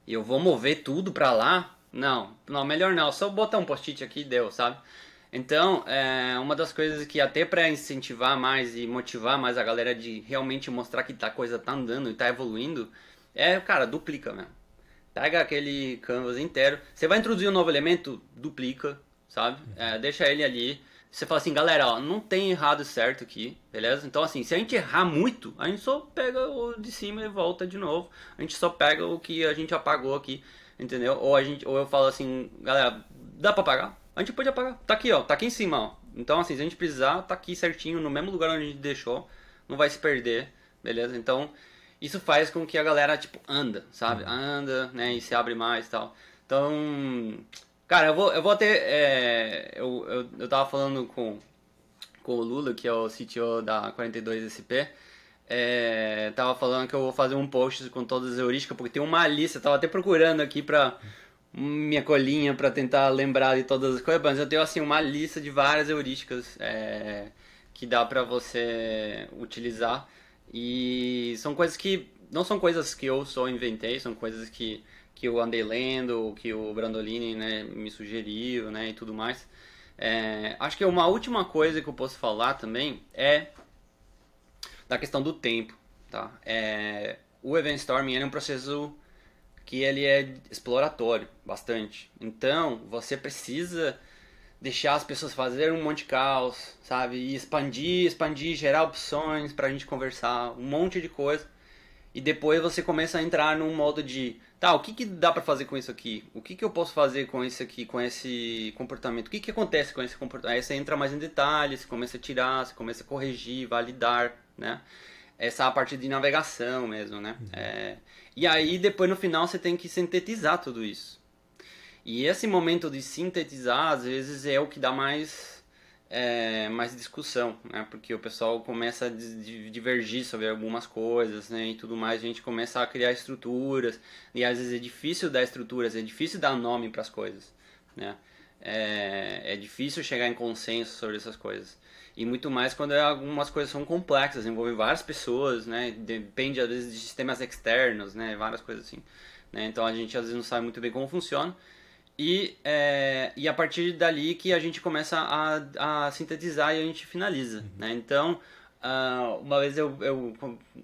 E eu vou mover tudo pra lá não, não, melhor não. Só botar um post-it aqui e deu, sabe? Então, é uma das coisas que até para incentivar mais e motivar mais a galera de realmente mostrar que a coisa tá andando e tá evoluindo, é, cara, duplica mesmo. Pega aquele canvas inteiro. Você vai introduzir um novo elemento, duplica, sabe? É, deixa ele ali. Você fala assim, galera, ó, não tem errado certo aqui, beleza? Então, assim, se a gente errar muito, a gente só pega o de cima e volta de novo. A gente só pega o que a gente apagou aqui entendeu? Ou a gente, ou eu falo assim, galera, dá pra pagar? A gente pode apagar. Tá aqui, ó, tá aqui em cima, ó. Então, assim, se a gente precisar, tá aqui certinho, no mesmo lugar onde a gente deixou, não vai se perder, beleza? Então, isso faz com que a galera, tipo, anda, sabe? Uhum. Anda, né, e se abre mais e tal. Então, cara, eu vou, eu vou até, é, eu, eu, eu tava falando com, com o Lula, que é o CTO da 42SP, é, tava falando que eu vou fazer um post com todas as heurísticas, porque tem uma lista, tava até procurando aqui pra minha colinha para tentar lembrar de todas as coisas, mas eu tenho assim uma lista de várias heurísticas é, que dá para você utilizar e são coisas que não são coisas que eu só inventei, são coisas que, que eu andei lendo, que o Brandolini né, me sugeriu né, e tudo mais. É, acho que uma última coisa que eu posso falar também é da questão do tempo, tá? É, o event storming é um processo que ele é exploratório, bastante. Então, você precisa deixar as pessoas fazerem um monte de caos, sabe? E expandir, expandir, gerar opções para a gente conversar, um monte de coisa. E depois você começa a entrar num modo de, tá, o que, que dá para fazer com isso aqui? O que, que eu posso fazer com isso aqui, com esse comportamento? O que, que acontece com esse comportamento? Aí você entra mais em detalhes, você começa a tirar, você começa a corrigir, validar, né? Essa é a parte de navegação mesmo, né? Uhum. É, e aí depois no final você tem que sintetizar tudo isso. E esse momento de sintetizar, às vezes, é o que dá mais, é, mais discussão, né? Porque o pessoal começa a divergir sobre algumas coisas, né? E tudo mais, a gente começa a criar estruturas. E às vezes é difícil dar estruturas, é difícil dar nome para as coisas, né? É, é difícil chegar em consenso sobre essas coisas. E muito mais quando é algumas coisas são complexas, envolvem várias pessoas, né? Depende às vezes de sistemas externos, né? Várias coisas assim. Né? Então a gente às vezes não sabe muito bem como funciona. E, é, e a partir dali que a gente começa a, a sintetizar e a gente finaliza. Uhum. Né? Então, uh, uma vez eu, eu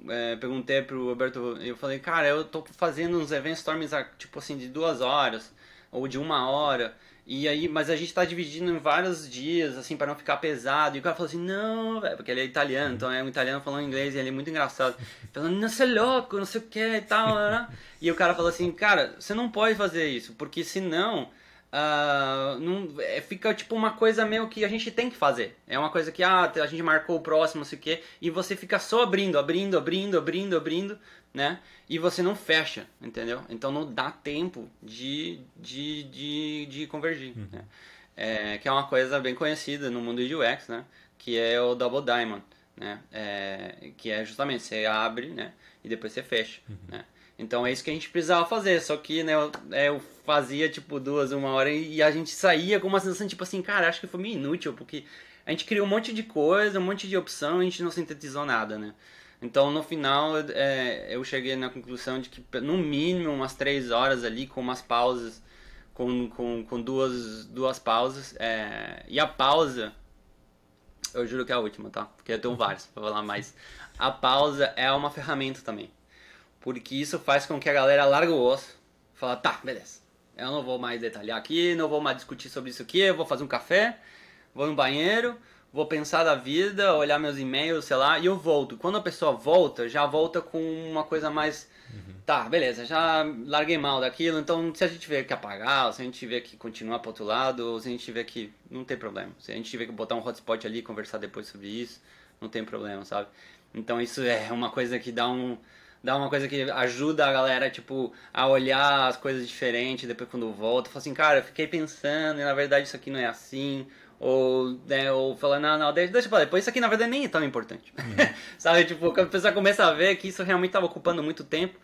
é, perguntei pro Roberto, eu falei, cara, eu tô fazendo uns event storms tipo assim, de duas horas ou de uma hora. E aí, mas a gente tá dividindo em vários dias, assim, para não ficar pesado. E o cara falou assim, não, velho, porque ele é italiano, então é um italiano falando inglês e ele é muito engraçado. [LAUGHS] Falando, não, você é louco, não sei o que e tal, né? E o cara falou assim, cara, você não pode fazer isso, porque senão Uh, não, é, fica tipo uma coisa meio que a gente tem que fazer. É uma coisa que ah, a gente marcou o próximo, não sei o quê, e você fica só abrindo, abrindo, abrindo, abrindo, abrindo, né? E você não fecha, entendeu? Então não dá tempo de, de, de, de convergir, uhum. né? É, que é uma coisa bem conhecida no mundo de UX, né? Que é o Double Diamond, né? É, que é justamente você abre, né? E depois você fecha, uhum. né? Então é isso que a gente precisava fazer, só que né, eu, é, eu fazia tipo duas, uma hora e a gente saía com uma sensação tipo assim, cara, acho que foi meio inútil, porque a gente criou um monte de coisa, um monte de opção e a gente não sintetizou nada, né? Então no final é, eu cheguei na conclusão de que no mínimo umas três horas ali com umas pausas, com, com, com duas, duas pausas. É, e a pausa, eu juro que é a última, tá? Porque eu tenho várias pra falar mais. A pausa é uma ferramenta também. Porque isso faz com que a galera largue o osso. Fala, tá, beleza. Eu não vou mais detalhar aqui, não vou mais discutir sobre isso aqui, eu vou fazer um café, vou no banheiro, vou pensar da vida, olhar meus e-mails, sei lá, e eu volto. Quando a pessoa volta, já volta com uma coisa mais. Uhum. Tá, beleza, já larguei mal daquilo, então se a gente tiver que apagar, se a gente tiver que continuar pro outro lado, ou se a gente tiver que. Não tem problema. Se a gente tiver que botar um hotspot ali e conversar depois sobre isso, não tem problema, sabe? Então isso é uma coisa que dá um dá uma coisa que ajuda a galera, tipo, a olhar as coisas diferentes depois quando volta. Fala assim, cara, eu fiquei pensando e na verdade isso aqui não é assim. Ou, né, ou falando, não, não, deixa, deixa pra depois, isso aqui na verdade nem é tão importante. Uhum. [LAUGHS] Sabe, tipo, a pessoa começa a ver que isso realmente estava ocupando muito tempo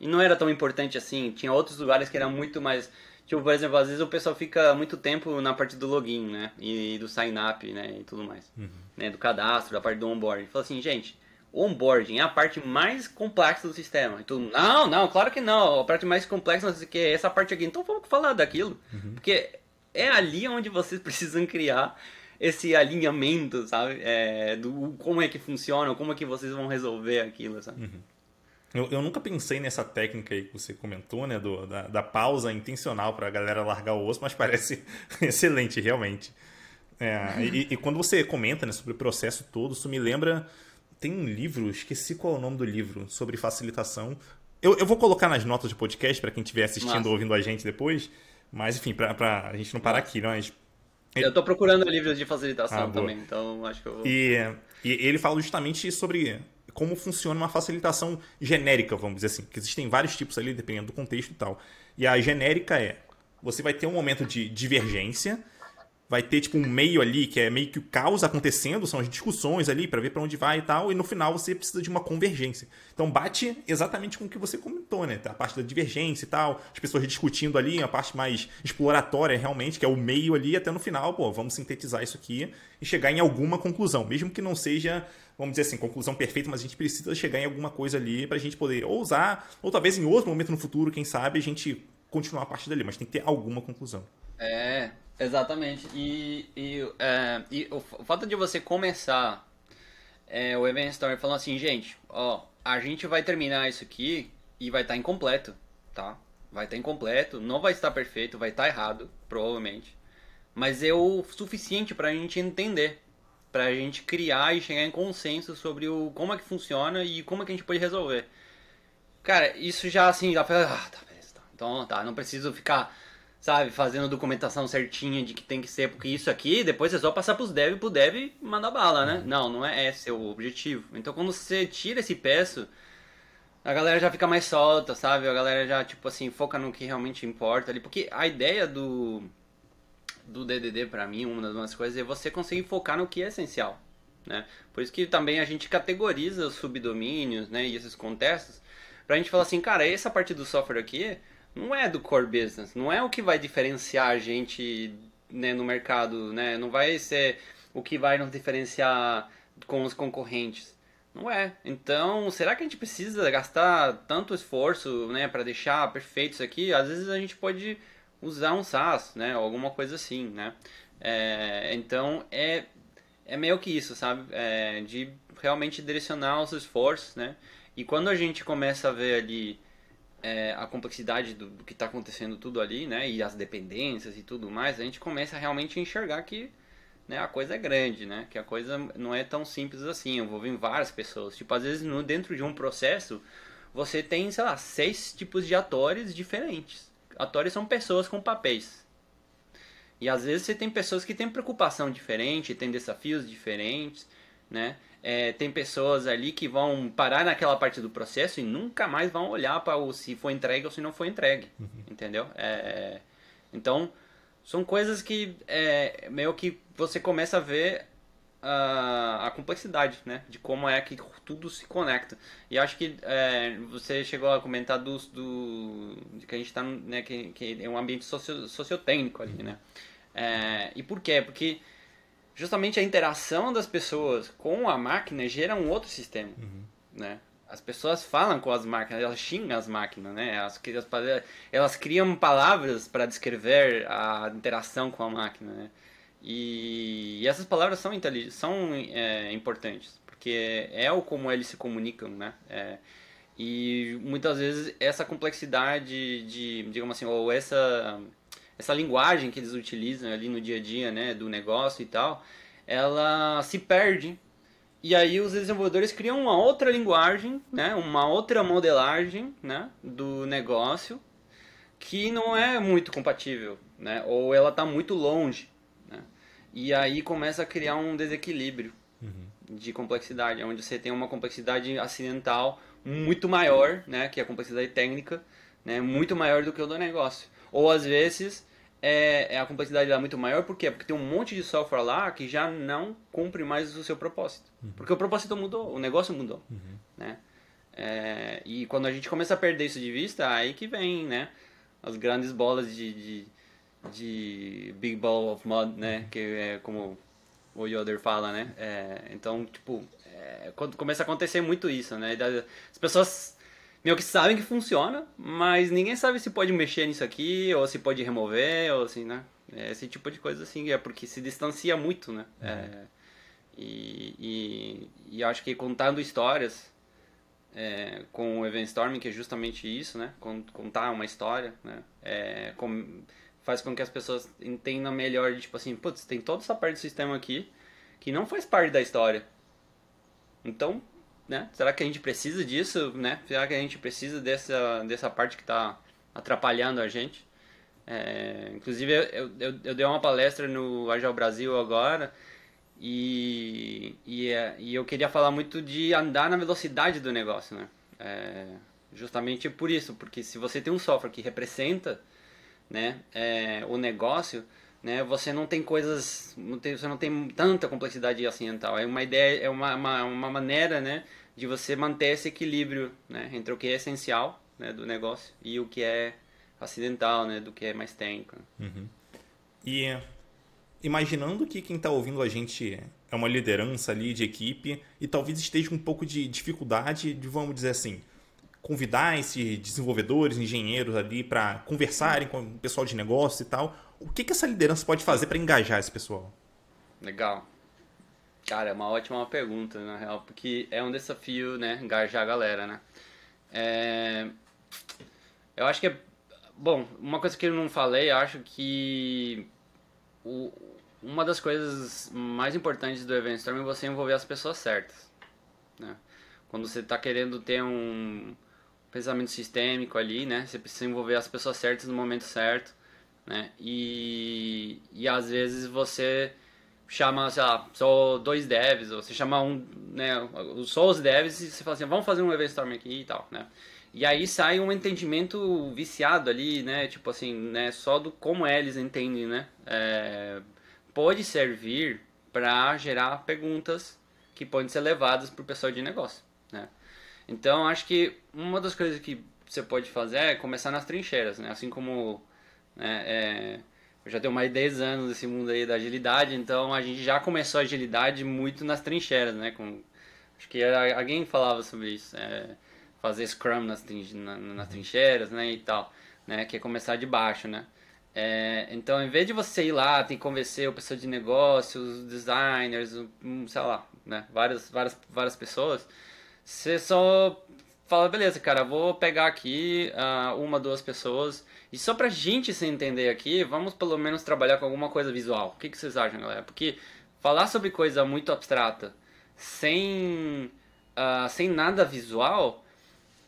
e não era tão importante assim. Tinha outros lugares que eram muito mais. Tipo, por exemplo, às vezes o pessoal fica muito tempo na parte do login, né? E do sign up, né? E tudo mais. Uhum. Né? Do cadastro, da parte do onboarding. Fala assim, gente, onboarding é a parte mais complexa do sistema. E não, não, claro que não. A parte mais complexa não sei o que é essa parte aqui. Então vamos falar daquilo. Uhum. Porque é ali onde vocês [LAUGHS] precisam criar esse alinhamento, sabe? É, do como é que funciona, como é que vocês vão resolver aquilo, sabe? Uhum. Eu, eu, nunca pensei nessa técnica aí que você comentou, né? Do, da, da pausa intencional para a galera largar o osso, mas [LAUGHS] parece excelente, realmente. É, e, e, quando você comenta né, sobre o processo todo, isso me lembra tem um livro, esqueci qual é o nome do livro, sobre facilitação. Eu, eu vou colocar nas notas do podcast para quem estiver assistindo ou ouvindo a gente depois. Mas, enfim, para a gente não parar aqui, mas... Eu estou procurando livros de facilitação ah, também, então acho que eu vou... E, e ele fala justamente sobre como funciona uma facilitação genérica, vamos dizer assim. Que existem vários tipos ali, dependendo do contexto e tal. E a genérica é, você vai ter um momento de divergência, vai ter tipo um meio ali que é meio que o caos acontecendo, são as discussões ali para ver para onde vai e tal, e no final você precisa de uma convergência. Então bate exatamente com o que você comentou, né? A parte da divergência e tal, as pessoas discutindo ali, a parte mais exploratória realmente, que é o meio ali, até no final, pô, vamos sintetizar isso aqui e chegar em alguma conclusão, mesmo que não seja, vamos dizer assim, conclusão perfeita, mas a gente precisa chegar em alguma coisa ali para a gente poder ou usar, ou talvez em outro momento no futuro, quem sabe, a gente continuar a partir dali, mas tem que ter alguma conclusão. É, Exatamente. E, e, é, e o, fato de você começar é, o Event Story falando assim, gente, ó, a gente vai terminar isso aqui e vai estar tá incompleto, tá? Vai estar tá incompleto, não vai estar perfeito, vai estar tá errado, provavelmente. Mas é o suficiente para a gente entender, para a gente criar e chegar em consenso sobre o, como é que funciona e como é que a gente pode resolver. Cara, isso já assim, dá pra. Ah, tá, beleza, tá. Então tá, não preciso ficar sabe, fazendo documentação certinha de que tem que ser, porque isso aqui depois é só passar pros dev e pro dev mandar bala, né? Não, não é esse o objetivo. Então quando você tira esse peço, a galera já fica mais solta, sabe? A galera já, tipo assim, foca no que realmente importa ali. Porque a ideia do, do DDD, para mim, uma das coisas é você conseguir focar no que é essencial, né? Por isso que também a gente categoriza os subdomínios, né? E esses contextos, pra gente falar assim, cara, essa parte do software aqui não é do core business, não é o que vai diferenciar a gente né, no mercado, né? Não vai ser o que vai nos diferenciar com os concorrentes. Não é. Então, será que a gente precisa gastar tanto esforço, né, para deixar perfeito isso aqui? Às vezes a gente pode usar um SaaS, né, ou alguma coisa assim, né? É, então, é, é meio que isso, sabe? É, de realmente direcionar os esforços, né? E quando a gente começa a ver ali é, a complexidade do, do que está acontecendo tudo ali, né, e as dependências e tudo mais, a gente começa a realmente enxergar que né, a coisa é grande, né? Que a coisa não é tão simples assim, envolve várias pessoas. Tipo, às vezes no, dentro de um processo, você tem, sei lá, seis tipos de atores diferentes. Atores são pessoas com papéis. E às vezes você tem pessoas que têm preocupação diferente, têm desafios diferentes, né? É, tem pessoas ali que vão parar naquela parte do processo e nunca mais vão olhar para o se foi entregue ou se não foi entregue, uhum. entendeu? É, então são coisas que é, meio que você começa a ver a, a, complexidade, né? De como é que tudo se conecta. E acho que é, você chegou a comentar do, do de que a gente está, né? Que, que, é um ambiente socio, sociotécnico ali, né? É, e por quê? Porque justamente a interação das pessoas com a máquina gera um outro sistema, uhum. né? as pessoas falam com as máquinas, elas xingam as máquinas, né? Elas, elas criam palavras para descrever a interação com a máquina, né? E, e essas palavras são, são é, importantes, porque é o como eles se comunicam, né? É, e muitas vezes essa complexidade de, digamos assim, ou essa, essa linguagem que eles utilizam ali no dia a dia, né? Do negócio e tal, ela se perde e aí os desenvolvedores criam uma outra linguagem, né, uma outra modelagem né, do negócio que não é muito compatível, né, ou ela está muito longe. Né, e aí começa a criar um desequilíbrio uhum. de complexidade, onde você tem uma complexidade acidental muito maior, né, que é a complexidade técnica, né, muito maior do que o do negócio. Ou às vezes é, é, a complexidade lá muito maior, por quê? Porque tem um monte de software lá que já não cumpre mais o seu propósito. Uhum. Porque o propósito mudou, o negócio mudou. Uhum. Né? É, e quando a gente começa a perder isso de vista, aí que vem né, as grandes bolas de, de, de Big Ball of Mud, né? Uhum. Que é como o Yoder fala, né? É, então, tipo, é, quando começa a acontecer muito isso, né? As pessoas meio que sabem que funciona, mas ninguém sabe se pode mexer nisso aqui, ou se pode remover, ou assim, né? É esse tipo de coisa assim, é porque se distancia muito, né? Uhum. É, e, e, e, acho que contando histórias é, com o Event Storming, que é justamente isso, né? Contar uma história, né? É, com, faz com que as pessoas entendam melhor, tipo assim, putz, tem toda essa parte do sistema aqui que não faz parte da história. Então, né? Será que a gente precisa disso, né? Será que a gente precisa dessa, dessa parte que está atrapalhando a gente? É, inclusive, eu, eu, eu, dei uma palestra no Agile Brasil agora e, e, é, e, eu queria falar muito de andar na velocidade do negócio, né? É, justamente por isso, porque se você tem um software que representa né, é, o negócio, né, você não tem coisas, não tem, você não tem tanta complexidade acidental. É uma ideia, é uma, uma, uma maneira, né, de você manter esse equilíbrio, né, entre o que é essencial, né, do negócio e o que é acidental, né, do que é mais técnico. Uhum. E imaginando que quem está ouvindo a gente é uma liderança ali de equipe e talvez esteja um pouco de dificuldade de, vamos dizer assim, convidar esses desenvolvedores, engenheiros ali para conversarem com o pessoal de negócio e tal, o que, que essa liderança pode fazer para engajar esse pessoal? Legal. Cara, é uma ótima pergunta, na real, porque é um desafio, né, engajar a galera, né? É... Eu acho que é... Bom, uma coisa que eu não falei, eu acho que o... uma das coisas mais importantes do Event Storm é você envolver as pessoas certas, né? Quando você está querendo ter um pensamento sistêmico ali, né? Você precisa envolver as pessoas certas no momento certo, né? E, e às vezes você chama, sei lá, só dois devs, ou você chama um, né, só os devs e você fala assim, vamos fazer um event storm aqui e tal, né? E aí sai um entendimento viciado ali, né? Tipo assim, né? Só do como eles entendem, né? É, pode servir para gerar perguntas que podem ser levadas para o pessoal de negócio? Então, acho que uma das coisas que você pode fazer é começar nas trincheiras, né? Assim como né, é, eu já tenho mais de 10 anos nesse mundo aí da agilidade, então a gente já começou a agilidade muito nas trincheiras, né? Com, acho que alguém falava sobre isso. É, fazer Scrum nas, na, nas trincheiras, né, e tal, né, que é começar de baixo, né. É, então, em vez de você ir lá, tem que convencer o pessoal de negócios, designers, um, sei lá, né, várias, várias, várias pessoas, você só fala, beleza, cara, vou pegar aqui uh, uma, duas pessoas, e só pra gente se entender aqui, vamos pelo menos trabalhar com alguma coisa visual. O que, que vocês acham, galera? Porque falar sobre coisa muito abstrata, sem, uh, sem nada visual,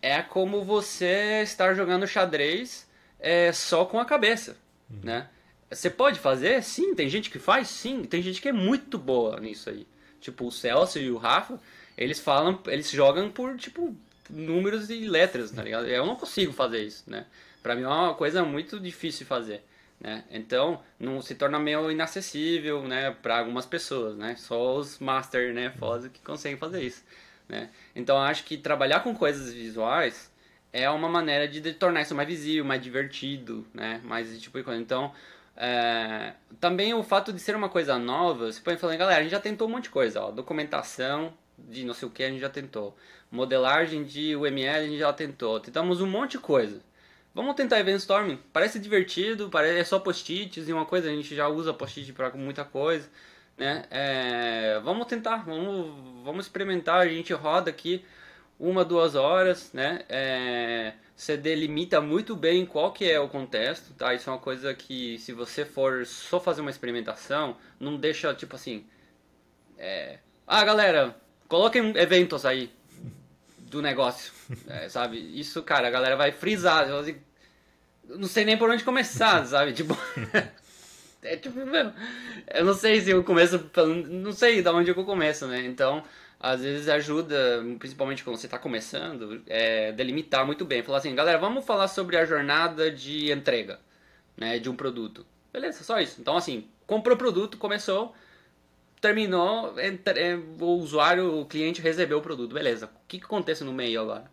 é como você estar jogando xadrez é, só com a cabeça, uhum. né? Você pode fazer? Sim, tem gente que faz? Sim, tem gente que é muito boa nisso aí. Tipo, o Celso e o Rafa, eles falam, eles jogam por, tipo, números e letras, tá ligado? Eu não consigo fazer isso, né? Pra mim é uma coisa muito difícil de fazer, né? Então, não se torna meio inacessível, né, para algumas pessoas, né? Só os master, né, foda que conseguem fazer isso. Né? Então acho que trabalhar com coisas visuais é uma maneira de tornar isso mais visível, mais divertido, né? Mais tipo de coisa. Então, é... também o fato de ser uma coisa nova, você pode falar, galera, a gente já tentou um monte de coisa, ó, documentação de não sei o que a gente já tentou, modelagem de UML a gente já tentou, tentamos um monte de coisa. Vamos tentar Event Storming, parece divertido, parece é só post-its e uma coisa, a gente já usa post-it para muita coisa né? É, vamos tentar, vamos, vamos experimentar. A gente roda aqui uma, duas horas, né? É, você delimita muito bem qual que é o contexto, tá? Isso é uma coisa que se você for só fazer uma experimentação, não deixa tipo assim, é, ah galera, coloquem eventos aí do negócio, é, sabe? Isso, cara, a galera vai frisar, não sei nem por onde começar, [LAUGHS] sabe? Tipo [LAUGHS] É tipo, meu, eu não sei se eu começo, não sei de onde eu começo, né? Então, às vezes ajuda, principalmente quando você está começando, é, delimitar muito bem. Falar assim, galera, vamos falar sobre a jornada de entrega, né, de um produto. Beleza, só isso. Então, assim, comprou o produto, começou, terminou, entre, o usuário, o cliente recebeu o produto. Beleza, o que, que acontece no meio agora?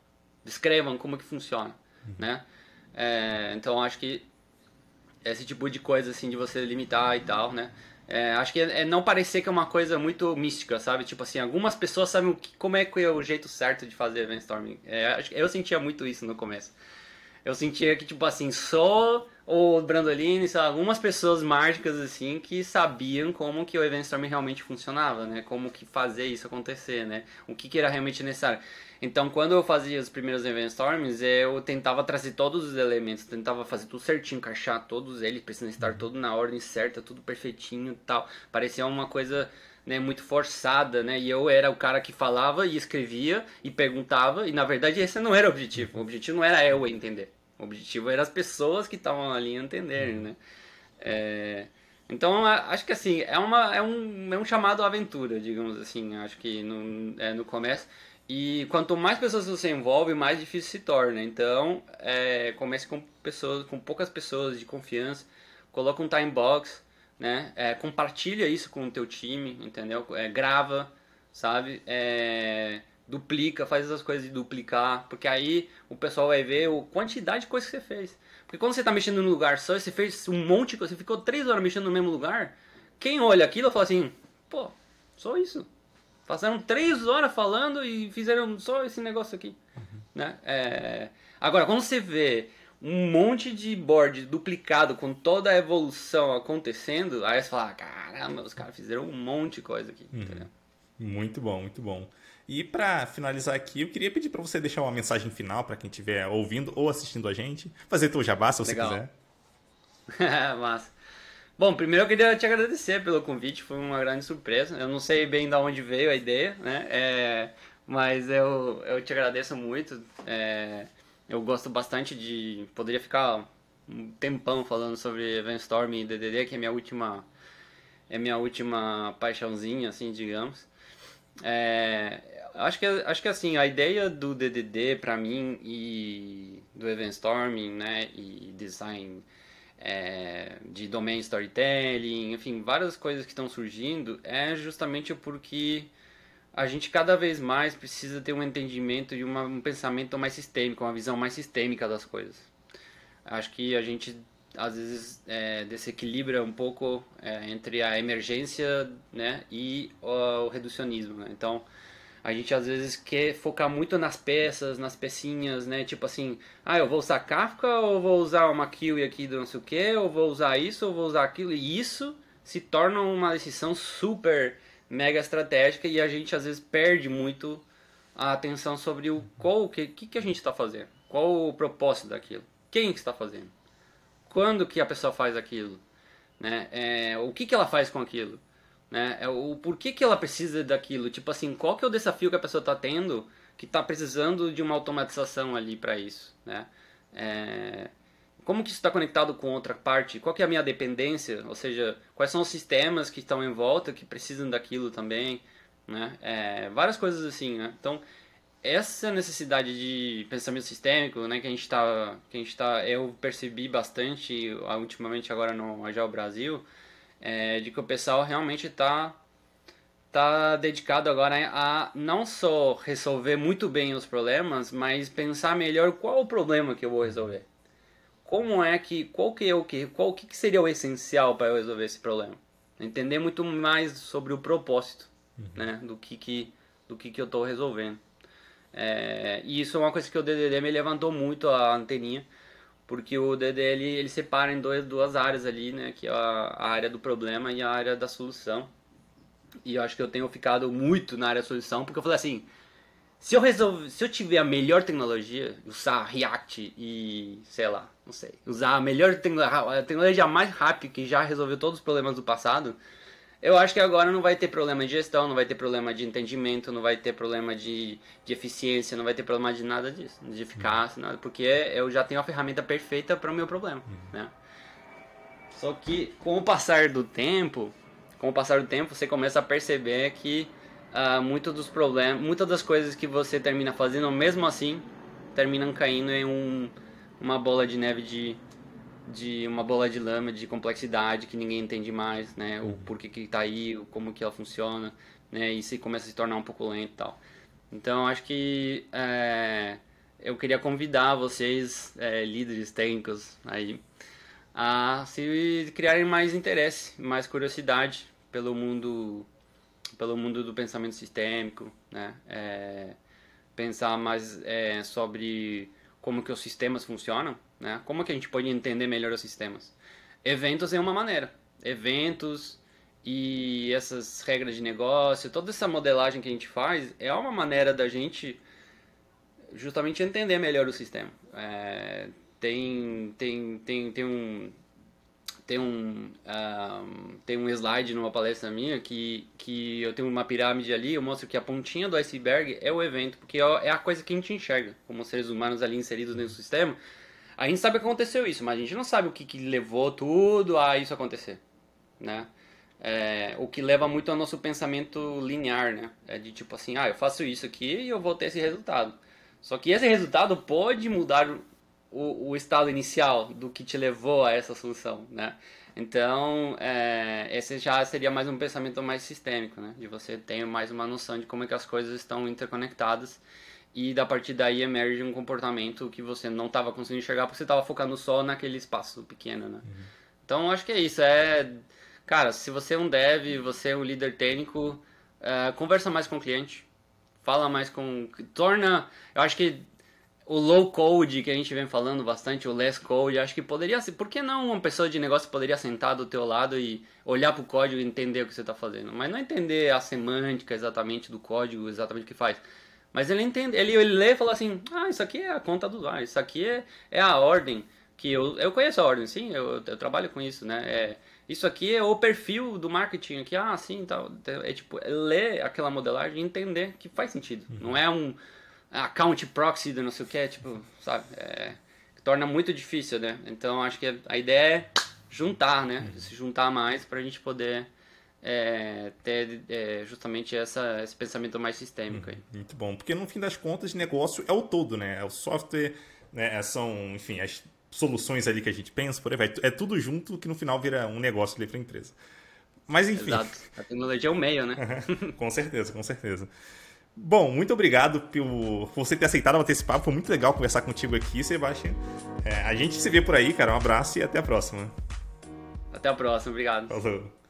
Descrevam como que funciona, uhum. né? É, então, acho que esse tipo de coisa assim de você limitar e tal, né? É, acho que é, é, não parecer que é uma coisa muito mística, sabe? Tipo assim, algumas pessoas sabem que, como é que é o jeito certo de fazer brainstorming. É, eu sentia muito isso no começo. Eu sentia que, tipo assim, só o Brandolini, sabe, algumas pessoas mágicas, assim, que sabiam como que o Event Storming realmente funcionava, né? Como que fazer isso acontecer, né? O que, que era realmente necessário. Então, quando eu fazia os primeiros Event Storms, eu tentava trazer todos os elementos, tentava fazer tudo certinho, encaixar todos eles, precisam estar tudo na ordem certa, tudo perfeitinho e tal. Parecia uma coisa né, muito forçada, né? E eu era o cara que falava e escrevia e perguntava, e na verdade esse não era o objetivo. O objetivo não era eu entender. O objetivo era as pessoas que estavam ali entenderem, né? É... Então, acho que assim, é, uma, é, um, é um chamado à aventura, digamos assim. Acho que no, é, no começo. E quanto mais pessoas você envolve, mais difícil se torna. Então, é, comece com pessoas, com poucas pessoas de confiança. Coloca um time box, né? É, compartilha isso com o teu time, entendeu? É, grava, sabe? É, duplica, faz essas coisas de duplicar, porque aí o pessoal vai ver a quantidade de coisa que você fez. Porque quando você está mexendo no lugar só, você fez um monte de coisa, você ficou três horas mexendo no mesmo lugar, quem olha aquilo fala assim, pô, só isso. Passaram três horas falando e fizeram só esse negócio aqui. Uhum. Né? É... Agora, quando você vê um monte de board duplicado com toda a evolução acontecendo, aí você fala, caramba, os caras fizeram um monte de coisa aqui. Uhum. Muito bom, muito bom. E para finalizar aqui, eu queria pedir para você deixar uma mensagem final para quem estiver ouvindo ou assistindo a gente. Fazer teu jabá, se você Legal. quiser. [LAUGHS] Massa. Bom, primeiro eu queria te agradecer pelo convite, foi uma grande surpresa. Eu não sei bem de onde veio a ideia, né? É, mas eu, eu te agradeço muito. É, eu gosto bastante de. Poderia ficar um tempão falando sobre Event Storm e DDD, que é minha última. é minha última paixãozinha, assim, digamos. É, acho que acho que assim a ideia do DDD para mim e do event storming, né, e design é, de domain storytelling, enfim, várias coisas que estão surgindo é justamente porque a gente cada vez mais precisa ter um entendimento e uma, um pensamento mais sistêmico, uma visão mais sistêmica das coisas. Acho que a gente às vezes é, desequilibra um pouco é, entre a emergência né, e o, o reducionismo. Né? Então, a gente às vezes quer focar muito nas peças, nas pecinhas, né? Tipo assim, ah, eu vou usar Kafka ou vou usar uma QE aqui do não sei o que, ou vou usar isso ou vou usar aquilo. E isso se torna uma decisão super mega estratégica e a gente às vezes perde muito a atenção sobre o qual que, que, que a gente está fazendo, qual o propósito daquilo, quem que está fazendo, quando que a pessoa faz aquilo, né? É, o que, que ela faz com aquilo né? É o porquê que ela precisa daquilo, tipo assim, qual que é o desafio que a pessoa está tendo que está precisando de uma automatização ali para isso, né? É, como que isso está conectado com outra parte? Qual que é a minha dependência? Ou seja, quais são os sistemas que estão em volta que precisam daquilo também, né? É, várias coisas assim, né? Então, essa necessidade de pensamento sistêmico, né, que a gente está, que a gente tá, eu percebi bastante ultimamente agora no Agile Brasil, é, de que o pessoal realmente está tá dedicado agora a não só resolver muito bem os problemas, mas pensar melhor qual o problema que eu vou resolver. Como é que, qual que é o que, qual que seria o essencial para eu resolver esse problema? Entender muito mais sobre o propósito, uhum. né, do que que, do que que eu estou resolvendo. É, e isso é uma coisa que o DDD me levantou muito a anteninha, porque o DDL ele separa em dois, duas áreas ali, né, que é a, a, área do problema e a área da solução. E eu acho que eu tenho ficado muito na área da solução, porque eu falei assim, se eu resolver, se eu tiver a melhor tecnologia, usar React e, sei lá, não sei, usar a melhor tecnologia, a tecnologia mais rápida que já resolveu todos os problemas do passado, eu acho que agora não vai ter problema de gestão, não vai ter problema de entendimento, não vai ter problema de, de eficiência, não vai ter problema de nada disso, de eficácia, nada, porque eu já tenho a ferramenta perfeita para o meu problema, uhum. né? Só que com o passar do tempo, com o passar do tempo, você começa a perceber que uh, muito dos problemas, muitas das coisas que você termina fazendo, mesmo assim, terminam caindo em um, uma bola de neve de de uma bola de lama de complexidade que ninguém entende mais, né? O uhum. porquê que está aí, como que ela funciona, né? E se começa a se tornar um pouco lento e tal. Então, acho que é, eu queria convidar vocês, é, líderes técnicos aí, a se criarem mais interesse, mais curiosidade pelo mundo, pelo mundo do pensamento sistêmico, né? É, pensar mais é, sobre como que os sistemas funcionam, né? Como que a gente pode entender melhor os sistemas? Eventos é uma maneira. Eventos e essas regras de negócio, toda essa modelagem que a gente faz é uma maneira da gente justamente entender melhor o sistema. É, tem, tem, tem, tem um tem um, um, tem um slide numa palestra minha que, que eu tenho uma pirâmide ali, eu mostro que a pontinha do iceberg é o evento, porque é, é a coisa que a gente enxerga como seres humanos ali inseridos do sistema. A gente sabe que aconteceu isso, mas a gente não sabe o que, que levou tudo a isso acontecer, né? É, o que leva muito ao nosso pensamento linear, né? É de tipo assim, ah, eu faço isso aqui e eu vou ter esse resultado. Só que esse resultado pode mudar o, o estado inicial do que te levou a essa solução, né? Então, é, esse já seria mais um pensamento mais sistêmico, né? De você ter mais uma noção de como é que as coisas estão interconectadas e da partir daí emerge um comportamento que você não estava conseguindo enxergar porque você estava focando só naquele espaço pequeno, né? Uhum. Então acho que é isso, é cara, se você é um dev, você é um líder técnico, é, conversa mais com o cliente, fala mais com, torna, eu acho que o low code que a gente vem falando bastante, o less code, acho que poderia ser, por que não uma pessoa de negócio poderia sentar do teu lado e olhar para o código e entender o que você está fazendo, mas não entender a semântica exatamente do código, exatamente o que faz mas ele entende, ele, ele lê e fala assim, ah, isso aqui é a conta do usuário, isso aqui é, é a ordem, que eu, eu conheço a ordem, sim, eu, eu trabalho com isso, né? É, isso aqui é o perfil do marketing aqui, ah, sim, tal. É tipo, é ler aquela modelagem e entender que faz sentido. Uhum. Não é um account proxy do não sei o que, é, tipo, sabe? É, torna muito difícil, né? Então acho que a ideia é juntar, né? Uhum. Se juntar mais para a gente poder é, ter é, justamente essa, esse pensamento mais sistêmico. Aí. Muito bom, porque no fim das contas, negócio é o todo, né? É o software, né? são, enfim, as soluções ali que a gente pensa, por aí vai. É tudo junto que no final vira um negócio ali para a empresa. Mas enfim. Exato. A tecnologia é o meio, né? [LAUGHS] com certeza, com certeza. Bom, muito obrigado por, você ter aceitado bater esse papo. Foi muito legal conversar contigo aqui, Sebastião. É, a gente se vê por aí, cara. Um abraço e até a próxima. Até a próxima, obrigado. Falou.